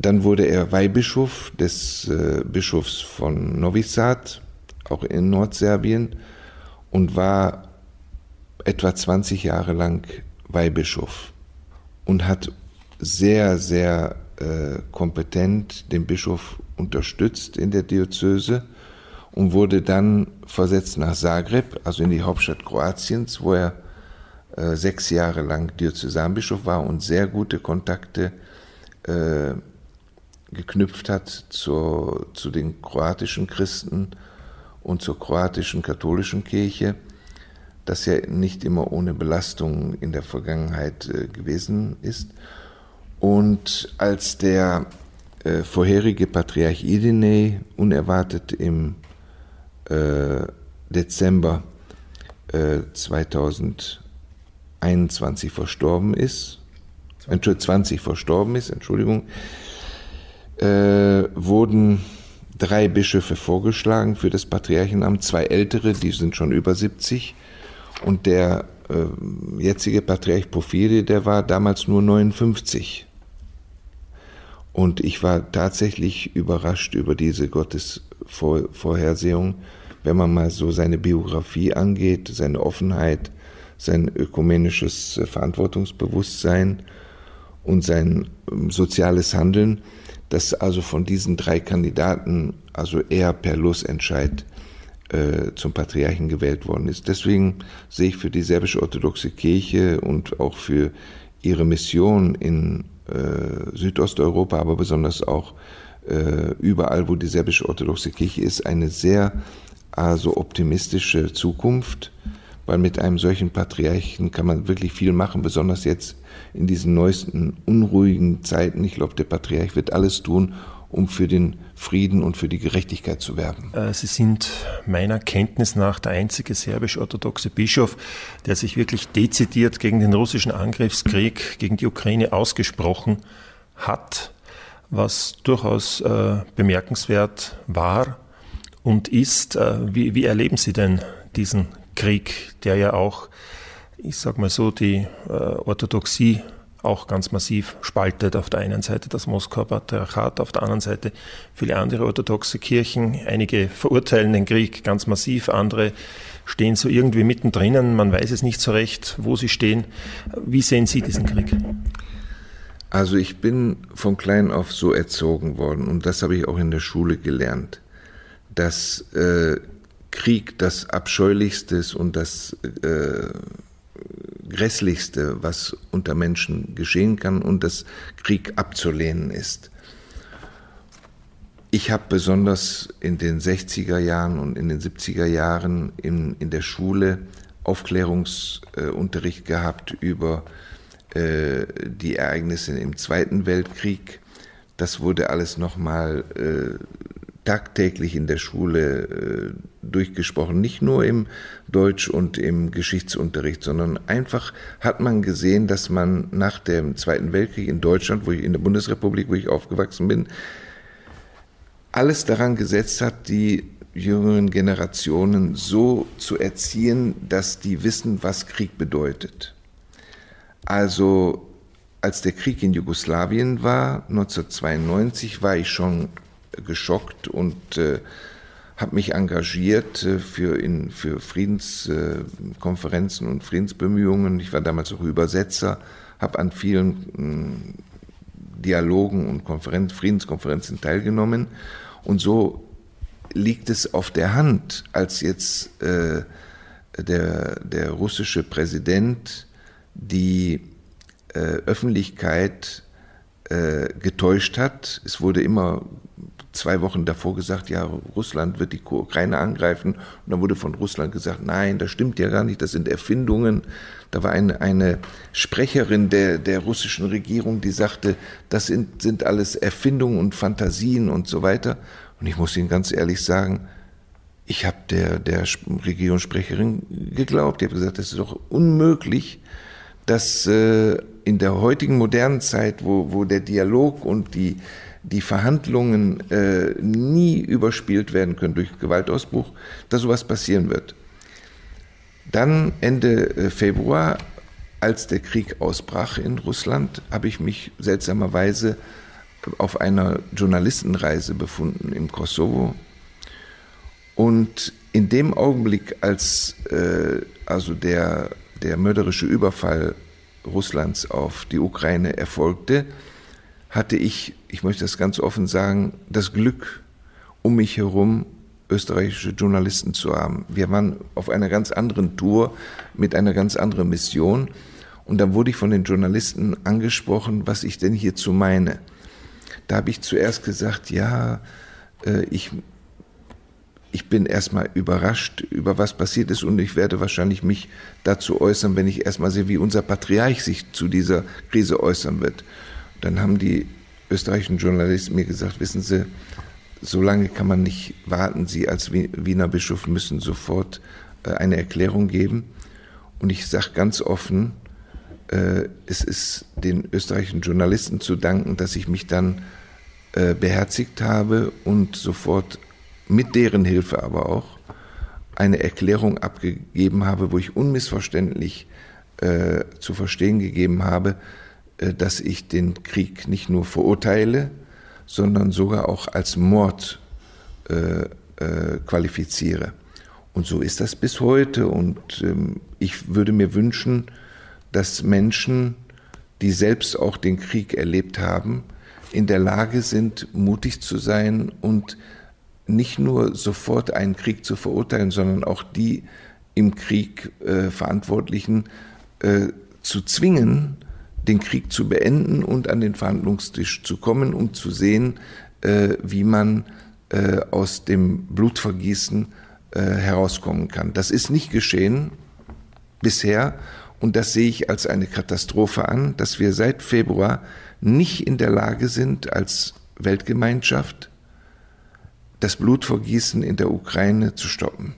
Dann wurde er Weihbischof des äh, Bischofs von Novi Sad, auch in Nordserbien, und war etwa 20 Jahre lang Weihbischof und hat sehr, sehr äh, kompetent den Bischof unterstützt in der Diözese und wurde dann versetzt nach Zagreb, also in die Hauptstadt Kroatiens, wo er äh, sechs Jahre lang Diözesanbischof war und sehr gute Kontakte äh, geknüpft hat zur, zu den kroatischen Christen und zur kroatischen katholischen Kirche, das ja nicht immer ohne Belastung in der Vergangenheit äh, gewesen ist. Und als der äh, vorherige Patriarch Irenei unerwartet im äh, Dezember äh, 2021 verstorben ist, 20 verstorben ist, Entschuldigung, äh, wurden drei Bischöfe vorgeschlagen für das Patriarchenamt, zwei ältere, die sind schon über 70, und der äh, jetzige Patriarch Porphyri, der war damals nur 59. Und ich war tatsächlich überrascht über diese Gottesvorhersehung, wenn man mal so seine Biografie angeht, seine Offenheit, sein ökumenisches Verantwortungsbewusstsein und sein ähm, soziales Handeln dass also von diesen drei Kandidaten also er per Losentscheid äh, zum Patriarchen gewählt worden ist. Deswegen sehe ich für die serbische orthodoxe Kirche und auch für ihre Mission in äh, Südosteuropa, aber besonders auch äh, überall, wo die serbische orthodoxe Kirche ist, eine sehr also optimistische Zukunft, weil mit einem solchen Patriarchen kann man wirklich viel machen, besonders jetzt in diesen neuesten unruhigen Zeiten. Ich glaube, der Patriarch wird alles tun, um für den Frieden und für die Gerechtigkeit zu werben. Äh, Sie sind meiner Kenntnis nach der einzige serbisch-orthodoxe Bischof, der sich wirklich dezidiert gegen den russischen Angriffskrieg gegen die Ukraine ausgesprochen hat, was durchaus äh, bemerkenswert war und ist. Äh, wie, wie erleben Sie denn diesen Krieg, der ja auch ich sage mal so, die äh, Orthodoxie auch ganz massiv spaltet. Auf der einen Seite das Moskauer Patriarchat, auf der anderen Seite viele andere orthodoxe Kirchen. Einige verurteilen den Krieg ganz massiv, andere stehen so irgendwie mittendrin. Man weiß es nicht so recht, wo sie stehen. Wie sehen Sie diesen Krieg? Also ich bin von klein auf so erzogen worden und das habe ich auch in der Schule gelernt, dass äh, Krieg das Abscheulichste und das äh, Grässlichste, was unter Menschen geschehen kann und das Krieg abzulehnen ist. Ich habe besonders in den 60er Jahren und in den 70er Jahren in, in der Schule Aufklärungsunterricht äh, gehabt über äh, die Ereignisse im Zweiten Weltkrieg. Das wurde alles nochmal äh, tagtäglich in der Schule äh, durchgesprochen, nicht nur im Deutsch- und im Geschichtsunterricht, sondern einfach hat man gesehen, dass man nach dem Zweiten Weltkrieg in Deutschland, wo ich in der Bundesrepublik, wo ich aufgewachsen bin, alles daran gesetzt hat, die jüngeren Generationen so zu erziehen, dass die wissen, was Krieg bedeutet. Also als der Krieg in Jugoslawien war, 1992, war ich schon geschockt und äh, habe mich engagiert äh, für, in, für Friedenskonferenzen äh, und Friedensbemühungen. Ich war damals auch Übersetzer, habe an vielen äh, Dialogen und Konferenz, Friedenskonferenzen teilgenommen. Und so liegt es auf der Hand, als jetzt äh, der, der russische Präsident die äh, Öffentlichkeit äh, getäuscht hat. Es wurde immer zwei Wochen davor gesagt, ja, Russland wird die Ukraine angreifen. Und dann wurde von Russland gesagt, nein, das stimmt ja gar nicht, das sind Erfindungen. Da war eine, eine Sprecherin der, der russischen Regierung, die sagte, das sind, sind alles Erfindungen und Fantasien und so weiter. Und ich muss Ihnen ganz ehrlich sagen, ich habe der, der Regierungssprecherin geglaubt. Ich habe gesagt, das ist doch unmöglich, dass äh, in der heutigen modernen Zeit, wo, wo der Dialog und die, die Verhandlungen äh, nie überspielt werden können durch Gewaltausbruch, dass sowas passieren wird. Dann Ende äh, Februar, als der Krieg ausbrach in Russland, habe ich mich seltsamerweise auf einer Journalistenreise befunden im Kosovo und in dem Augenblick, als äh, also der, der mörderische Überfall Russlands auf die Ukraine erfolgte, hatte ich, ich möchte das ganz offen sagen, das Glück, um mich herum österreichische Journalisten zu haben. Wir waren auf einer ganz anderen Tour mit einer ganz anderen Mission. Und dann wurde ich von den Journalisten angesprochen, was ich denn hierzu meine. Da habe ich zuerst gesagt, ja, äh, ich ich bin erstmal überrascht über was passiert ist und ich werde wahrscheinlich mich dazu äußern, wenn ich erstmal sehe, wie unser Patriarch sich zu dieser Krise äußern wird. Dann haben die österreichischen Journalisten mir gesagt, wissen Sie, so lange kann man nicht warten. Sie als Wiener Bischof müssen sofort äh, eine Erklärung geben. Und ich sage ganz offen, äh, es ist den österreichischen Journalisten zu danken, dass ich mich dann äh, beherzigt habe und sofort mit deren Hilfe aber auch eine Erklärung abgegeben habe, wo ich unmissverständlich zu verstehen gegeben habe, dass ich den Krieg nicht nur verurteile, sondern sogar auch als Mord äh, äh qualifiziere. Und so ist das bis heute. Und ähm, ich würde mir wünschen, dass Menschen, die selbst auch den Krieg erlebt haben, in der Lage sind, mutig zu sein und nicht nur sofort einen Krieg zu verurteilen, sondern auch die im Krieg äh, Verantwortlichen äh, zu zwingen, den Krieg zu beenden und an den Verhandlungstisch zu kommen, um zu sehen, äh, wie man äh, aus dem Blutvergießen äh, herauskommen kann. Das ist nicht geschehen bisher und das sehe ich als eine Katastrophe an, dass wir seit Februar nicht in der Lage sind, als Weltgemeinschaft das Blutvergießen in der Ukraine zu stoppen.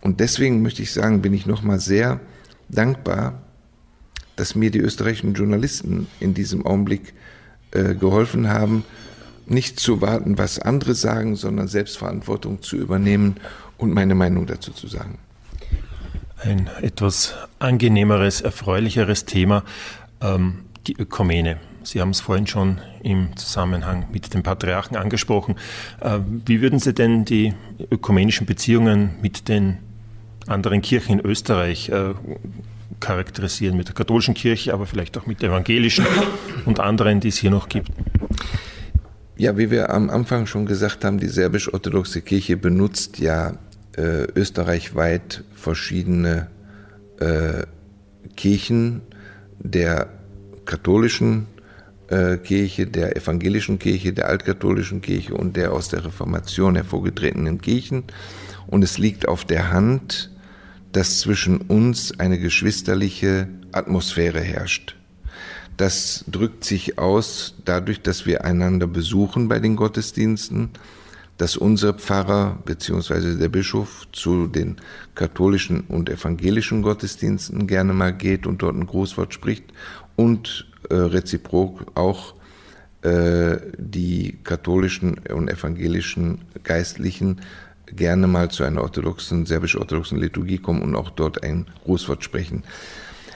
Und deswegen möchte ich sagen, bin ich nochmal sehr dankbar, dass mir die österreichischen Journalisten in diesem Augenblick äh, geholfen haben, nicht zu warten, was andere sagen, sondern Selbstverantwortung zu übernehmen und meine Meinung dazu zu sagen. Ein etwas angenehmeres, erfreulicheres Thema, ähm, die Ökumene. Sie haben es vorhin schon im Zusammenhang mit dem Patriarchen angesprochen. Äh, wie würden Sie denn die ökumenischen Beziehungen mit den anderen Kirchen in Österreich äh, charakterisieren? Mit der katholischen Kirche, aber vielleicht auch mit der evangelischen und anderen, die es hier noch gibt? Ja, wie wir am Anfang schon gesagt haben, die serbisch-orthodoxe Kirche benutzt ja äh, österreichweit verschiedene äh, Kirchen der katholischen äh, Kirche, der evangelischen Kirche, der altkatholischen Kirche und der aus der Reformation hervorgetretenen Kirchen. Und es liegt auf der Hand, dass zwischen uns eine geschwisterliche Atmosphäre herrscht. Das drückt sich aus dadurch, dass wir einander besuchen bei den Gottesdiensten, dass unser Pfarrer bzw. der Bischof zu den katholischen und evangelischen Gottesdiensten gerne mal geht und dort ein Grußwort spricht und äh, reziprok auch äh, die katholischen und evangelischen Geistlichen gerne mal zu einer orthodoxen, serbisch-orthodoxen Liturgie kommen und auch dort ein Grußwort sprechen.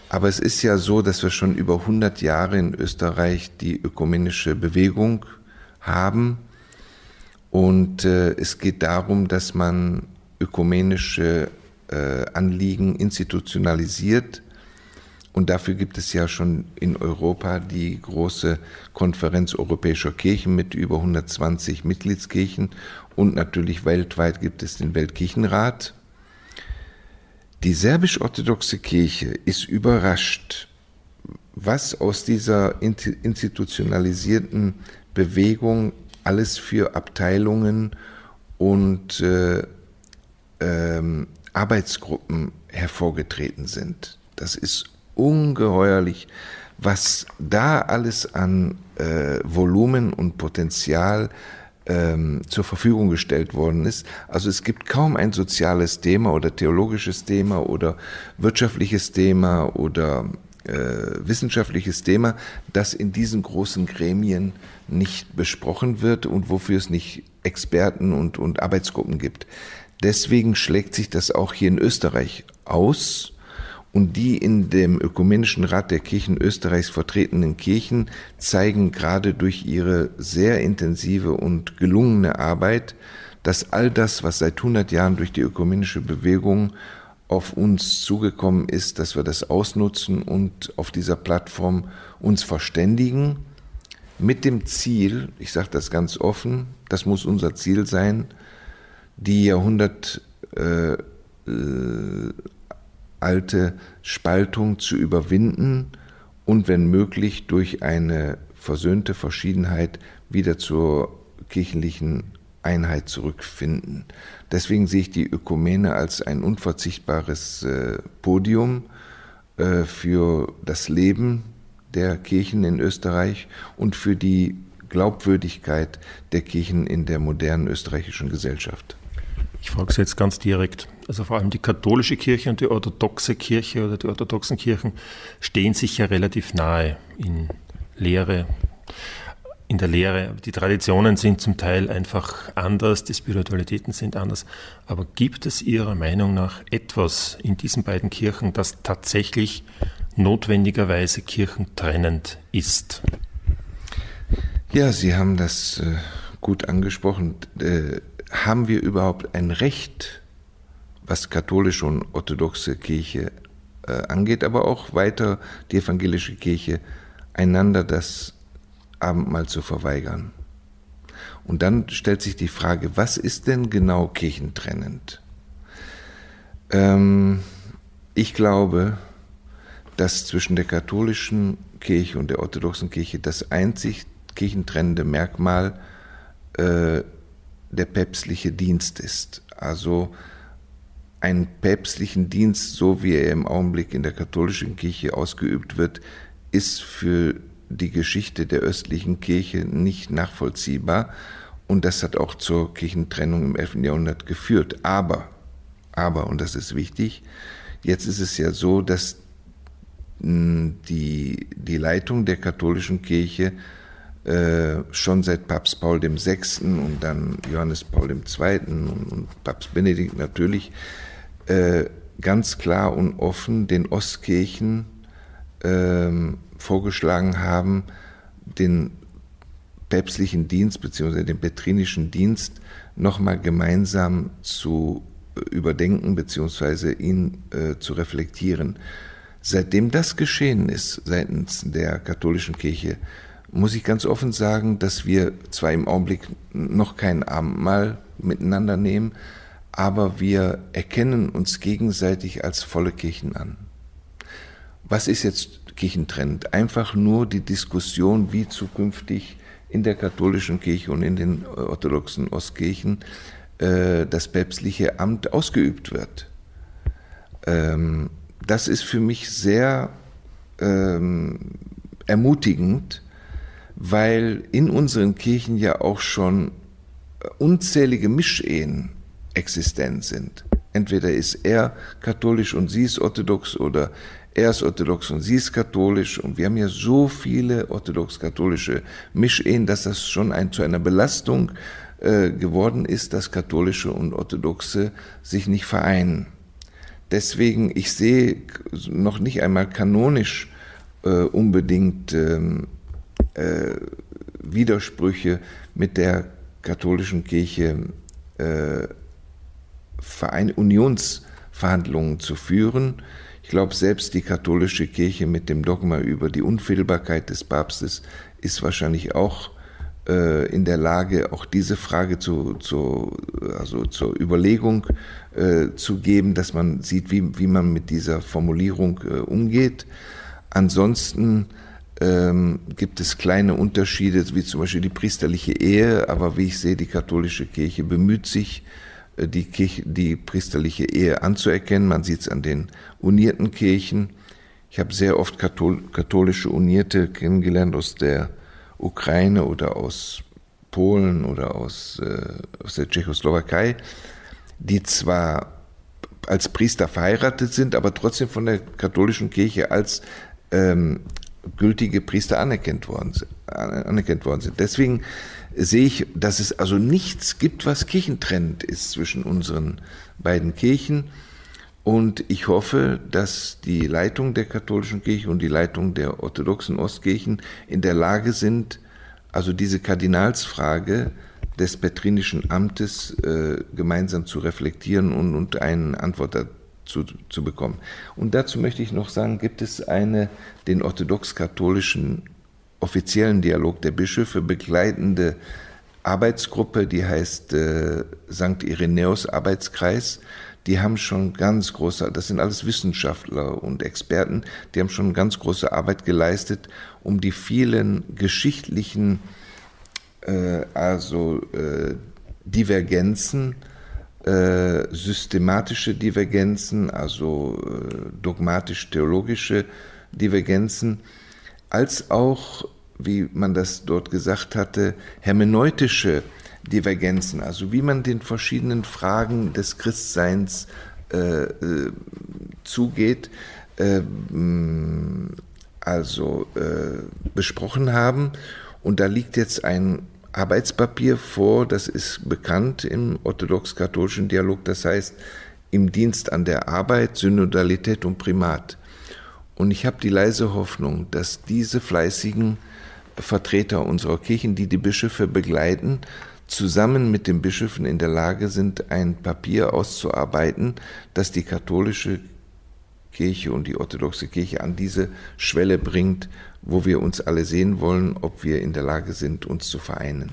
Aber es ist ja so, dass wir schon über 100 Jahre in Österreich die ökumenische Bewegung haben. Und äh, es geht darum, dass man ökumenische äh, Anliegen institutionalisiert und dafür gibt es ja schon in Europa die große Konferenz europäischer Kirchen mit über 120 Mitgliedskirchen und natürlich weltweit gibt es den Weltkirchenrat. Die serbisch-orthodoxe Kirche ist überrascht, was aus dieser institutionalisierten Bewegung alles für Abteilungen und äh, ähm, Arbeitsgruppen hervorgetreten sind. Das ist ungeheuerlich, was da alles an äh, Volumen und Potenzial ähm, zur Verfügung gestellt worden ist. Also es gibt kaum ein soziales Thema oder theologisches Thema oder wirtschaftliches Thema oder äh, wissenschaftliches Thema, das in diesen großen Gremien nicht besprochen wird und wofür es nicht Experten und, und Arbeitsgruppen gibt. Deswegen schlägt sich das auch hier in Österreich aus. Und die in dem Ökumenischen Rat der Kirchen Österreichs vertretenen Kirchen zeigen gerade durch ihre sehr intensive und gelungene Arbeit, dass all das, was seit 100 Jahren durch die ökumenische Bewegung auf uns zugekommen ist, dass wir das ausnutzen und auf dieser Plattform uns verständigen mit dem Ziel, ich sage das ganz offen, das muss unser Ziel sein, die Jahrhundert äh, äh, alte Spaltung zu überwinden und wenn möglich durch eine versöhnte Verschiedenheit wieder zur kirchlichen Einheit zurückfinden. Deswegen sehe ich die Ökumene als ein unverzichtbares äh, Podium äh, für das Leben der Kirchen in Österreich und für die Glaubwürdigkeit der Kirchen in der modernen österreichischen Gesellschaft. Ich frage Sie jetzt ganz direkt. Also vor allem die katholische Kirche und die orthodoxe Kirche oder die orthodoxen Kirchen stehen sich ja relativ nahe in Lehre, in der Lehre. Die Traditionen sind zum Teil einfach anders, die Spiritualitäten sind anders. Aber gibt es Ihrer Meinung nach etwas in diesen beiden Kirchen, das tatsächlich notwendigerweise kirchentrennend ist? Ja, Sie haben das äh, gut angesprochen. Äh, haben wir überhaupt ein Recht, was katholische und orthodoxe Kirche äh, angeht, aber auch weiter die evangelische Kirche, einander das Abendmahl zu verweigern. Und dann stellt sich die Frage, was ist denn genau kirchentrennend? Ähm, ich glaube, dass zwischen der katholischen Kirche und der orthodoxen Kirche das einzig kirchentrennende Merkmal äh, der päpstliche Dienst ist. Also einen päpstlichen Dienst, so wie er im Augenblick in der katholischen Kirche ausgeübt wird, ist für die Geschichte der östlichen Kirche nicht nachvollziehbar. Und das hat auch zur Kirchentrennung im 11. Jahrhundert geführt. Aber, aber, und das ist wichtig, jetzt ist es ja so, dass hm, die, die Leitung der katholischen Kirche äh, schon seit Papst Paul VI. und dann Johannes Paul II. und, und Papst Benedikt natürlich äh, ganz klar und offen den Ostkirchen äh, vorgeschlagen haben, den päpstlichen Dienst bzw. den petrinischen Dienst nochmal gemeinsam zu überdenken bzw. ihn äh, zu reflektieren. Seitdem das geschehen ist seitens der katholischen Kirche, muss ich ganz offen sagen, dass wir zwar im Augenblick noch kein Abendmahl miteinander nehmen, aber wir erkennen uns gegenseitig als volle Kirchen an. Was ist jetzt kirchentrennend? Einfach nur die Diskussion, wie zukünftig in der katholischen Kirche und in den orthodoxen Ostkirchen äh, das päpstliche Amt ausgeübt wird. Ähm, das ist für mich sehr ähm, ermutigend, weil in unseren Kirchen ja auch schon unzählige Mischehen existent sind. Entweder ist er katholisch und sie ist orthodox oder er ist orthodox und sie ist katholisch und wir haben ja so viele orthodox-katholische Mischehen, dass das schon ein, zu einer Belastung äh, geworden ist, dass katholische und orthodoxe sich nicht vereinen. Deswegen, ich sehe noch nicht einmal kanonisch äh, unbedingt ähm, äh, Widersprüche mit der katholischen Kirche äh, Verein Unionsverhandlungen zu führen. Ich glaube, selbst die katholische Kirche mit dem Dogma über die Unfehlbarkeit des Papstes ist wahrscheinlich auch äh, in der Lage, auch diese Frage zu, zu, also zur Überlegung äh, zu geben, dass man sieht, wie, wie man mit dieser Formulierung äh, umgeht. Ansonsten ähm, gibt es kleine Unterschiede, wie zum Beispiel die priesterliche Ehe, aber wie ich sehe, die katholische Kirche bemüht sich, die, Kirche, die priesterliche Ehe anzuerkennen. Man sieht es an den unierten Kirchen. Ich habe sehr oft katholische Unierte kennengelernt aus der Ukraine oder aus Polen oder aus, äh, aus der Tschechoslowakei, die zwar als Priester verheiratet sind, aber trotzdem von der katholischen Kirche als ähm, gültige Priester anerkannt worden, anerkannt worden sind. Deswegen sehe ich, dass es also nichts gibt, was kirchentrennend ist zwischen unseren beiden Kirchen. Und ich hoffe, dass die Leitung der katholischen Kirche und die Leitung der orthodoxen Ostkirchen in der Lage sind, also diese Kardinalsfrage des petrinischen Amtes äh, gemeinsam zu reflektieren und, und eine Antwort dazu zu bekommen. Und dazu möchte ich noch sagen, gibt es eine den orthodox-katholischen offiziellen Dialog der Bischöfe begleitende Arbeitsgruppe, die heißt äh, St. Irenäus Arbeitskreis die haben schon ganz große, das sind alles Wissenschaftler und Experten, die haben schon ganz große Arbeit geleistet, um die vielen geschichtlichen, äh, also äh, Divergenzen, äh, systematische Divergenzen, also äh, dogmatisch-theologische Divergenzen, als auch, wie man das dort gesagt hatte, hermeneutische Divergenzen, also wie man den verschiedenen Fragen des Christseins äh, äh, zugeht, äh, also äh, besprochen haben. Und da liegt jetzt ein Arbeitspapier vor, das ist bekannt im orthodox-katholischen Dialog, das heißt im Dienst an der Arbeit, Synodalität und Primat. Und ich habe die leise Hoffnung, dass diese fleißigen Vertreter unserer Kirchen, die die Bischöfe begleiten, zusammen mit den Bischöfen in der Lage sind, ein Papier auszuarbeiten, das die katholische Kirche und die orthodoxe Kirche an diese Schwelle bringt, wo wir uns alle sehen wollen, ob wir in der Lage sind, uns zu vereinen.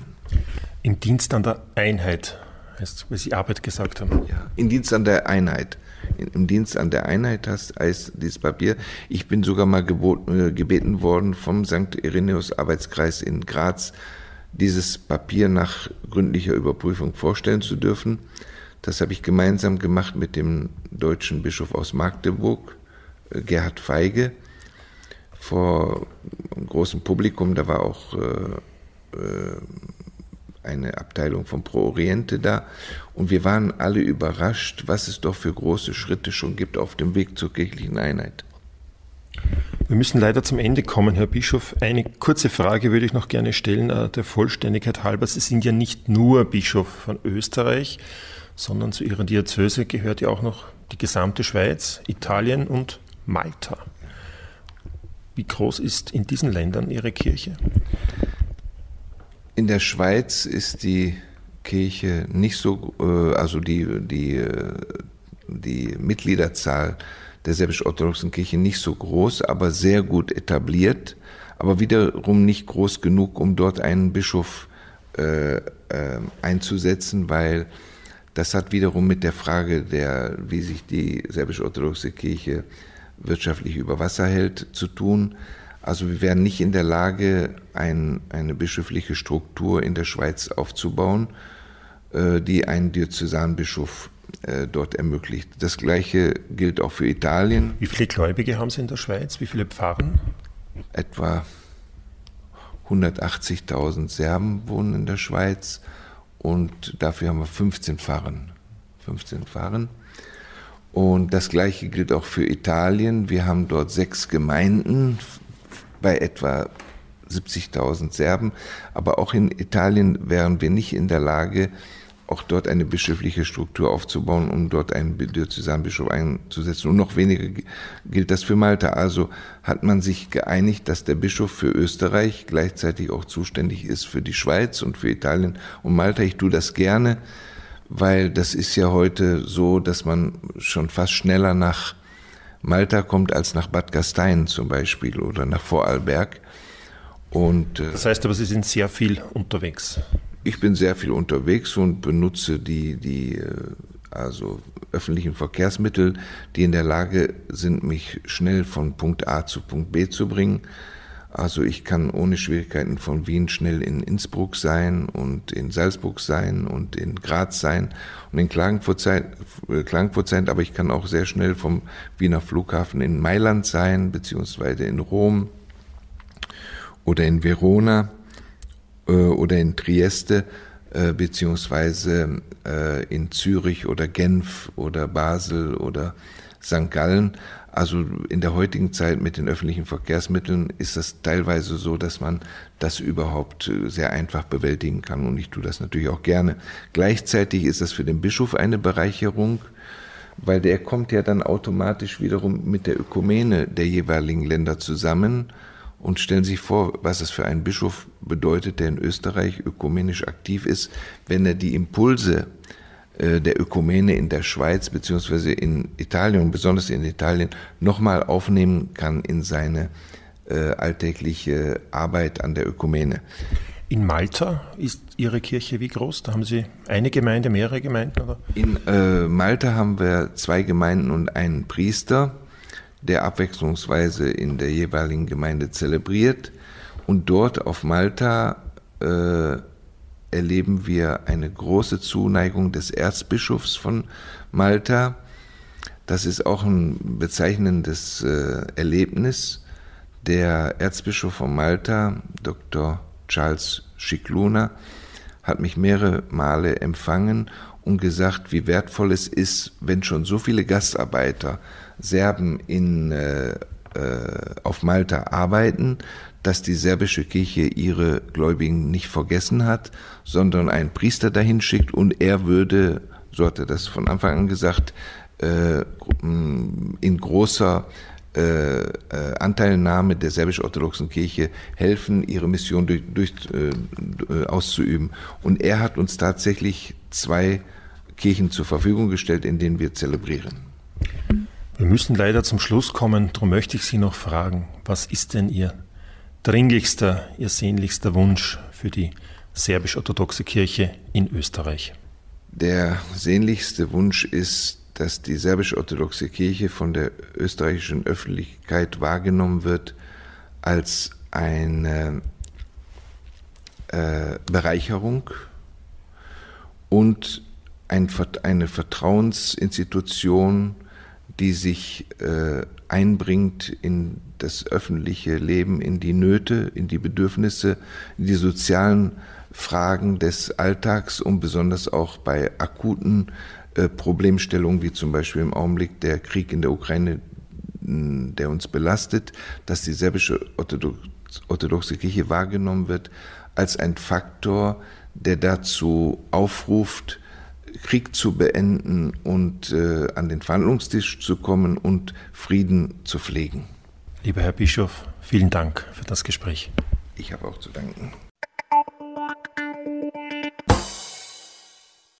Im Dienst an der Einheit, heißt, wie Sie Arbeit gesagt haben. Ja, im Dienst an der Einheit. Im Dienst an der Einheit heißt, heißt dieses Papier. Ich bin sogar mal geboten, gebeten worden vom St. Irenäus Arbeitskreis in Graz, dieses Papier nach gründlicher Überprüfung vorstellen zu dürfen. Das habe ich gemeinsam gemacht mit dem deutschen Bischof aus Magdeburg, äh, Gerhard Feige, vor einem großen Publikum. Da war auch äh, äh, eine Abteilung von Pro Oriente da. Und wir waren alle überrascht, was es doch für große Schritte schon gibt auf dem Weg zur kirchlichen Einheit. Wir müssen leider zum Ende kommen, Herr Bischof. Eine kurze Frage würde ich noch gerne stellen, äh, der Vollständigkeit halber. Sie sind ja nicht nur Bischof von Österreich, sondern zu Ihrer Diözese gehört ja auch noch die gesamte Schweiz, Italien und Malta. Wie groß ist in diesen Ländern Ihre Kirche? In der Schweiz ist die Kirche nicht so, äh, also die, die, äh, die Mitgliederzahl der serbisch-orthodoxen Kirche nicht so groß, aber sehr gut etabliert, aber wiederum nicht groß genug, um dort einen Bischof äh, äh, einzusetzen, weil das hat wiederum mit der Frage der, wie sich die serbisch-orthodoxe Kirche wirtschaftlich über Wasser hält, zu tun. Also wir wären nicht in der Lage, ein, eine bischöfliche Struktur in der Schweiz aufzubauen, äh, die einen Diözesanbischof äh, dort ermöglicht. Das Gleiche gilt auch für Italien. Wie viele Gläubige haben Sie in der Schweiz? Wie viele Pfarren? Etwa 180.000 Serben wohnen in der Schweiz und dafür haben wir 15 Pfarren. 15 Pfarren. Und das Gleiche gilt auch für Italien. Wir haben dort sechs Gemeinden bei etwa 70.000 Serben. Aber auch in Italien wären wir nicht in der Lage, auch dort eine bischöfliche Struktur aufzubauen, um dort einen Diözesanbischof einzusetzen. Und noch weniger gilt das für Malta. Also hat man sich geeinigt, dass der Bischof für Österreich gleichzeitig auch zuständig ist für die Schweiz und für Italien und Malta. Ich tue das gerne, weil das ist ja heute so, dass man schon fast schneller nach Malta kommt als nach Bad Gastein zum Beispiel oder nach Vorarlberg. Und, äh, das heißt aber, Sie sind sehr viel unterwegs ich bin sehr viel unterwegs und benutze die, die äh, also öffentlichen Verkehrsmittel, die in der Lage sind, mich schnell von Punkt A zu Punkt B zu bringen. Also ich kann ohne Schwierigkeiten von Wien schnell in Innsbruck sein und in Salzburg sein und in Graz sein und in Klagenfurt sein, äh, Klagenfurt sein aber ich kann auch sehr schnell vom Wiener Flughafen in Mailand sein, beziehungsweise in Rom oder in Verona äh, oder in Trieste äh, beziehungsweise in Zürich oder Genf oder Basel oder St. Gallen. Also in der heutigen Zeit mit den öffentlichen Verkehrsmitteln ist das teilweise so, dass man das überhaupt äh, sehr einfach bewältigen kann und ich tue das natürlich auch gerne. Gleichzeitig ist das für den Bischof eine Bereicherung, weil der kommt ja dann automatisch wiederum mit der Ökumene der jeweiligen Länder zusammen und stellen sich vor, was es für einen Bischof bedeutet, der in Österreich ökumenisch aktiv ist, wenn er die Impulse der Ökumene in der Schweiz beziehungsweise in Italien besonders in Italien nochmal aufnehmen kann in seine äh, alltägliche Arbeit an der Ökumene. In Malta ist Ihre Kirche wie groß? Da haben Sie eine Gemeinde, mehrere Gemeinden? Oder? In äh, Malta haben wir zwei Gemeinden und einen Priester der abwechslungsweise in der jeweiligen Gemeinde zelebriert. Und dort auf Malta äh, erleben wir eine große Zuneigung des Erzbischofs von Malta. Das ist auch ein bezeichnendes äh, Erlebnis. Der Erzbischof von Malta, Dr. Charles Schickluna, hat mich mehrere Male empfangen und gesagt, wie wertvoll es ist, wenn schon so viele Gastarbeiter Serben in, äh, äh, auf Malta arbeiten, dass die serbische Kirche ihre Gläubigen nicht vergessen hat, sondern einen Priester dahin schickt und er würde, so hat er das von Anfang an gesagt, äh, in großer äh, äh, Anteilnahme der serbisch-orthodoxen Kirche helfen, ihre Mission durch, durch, auszuüben. Und er hat uns tatsächlich zwei Kirchen zur Verfügung gestellt, in denen wir zelebrieren. Wir müssen leider zum Schluss kommen, darum möchte ich Sie noch fragen, was ist denn Ihr dringlichster, Ihr sehnlichster Wunsch für die serbisch-orthodoxe Kirche in Österreich? Der sehnlichste Wunsch ist, dass die serbisch-orthodoxe Kirche von der österreichischen Öffentlichkeit wahrgenommen wird als eine äh, Bereicherung und ein, eine Vertrauensinstitution, die sich äh, einbringt in das öffentliche Leben, in die Nöte, in die Bedürfnisse, in die sozialen Fragen des Alltags und besonders auch bei akuten äh, Problemstellungen, wie zum Beispiel im Augenblick der Krieg in der Ukraine, der uns belastet, dass die serbische Orthodox orthodoxe Kirche wahrgenommen wird als ein Faktor, der dazu aufruft, Krieg zu beenden und äh, an den Verhandlungstisch zu kommen und Frieden zu pflegen. Lieber Herr Bischof, vielen Dank für das Gespräch. Ich habe auch zu danken.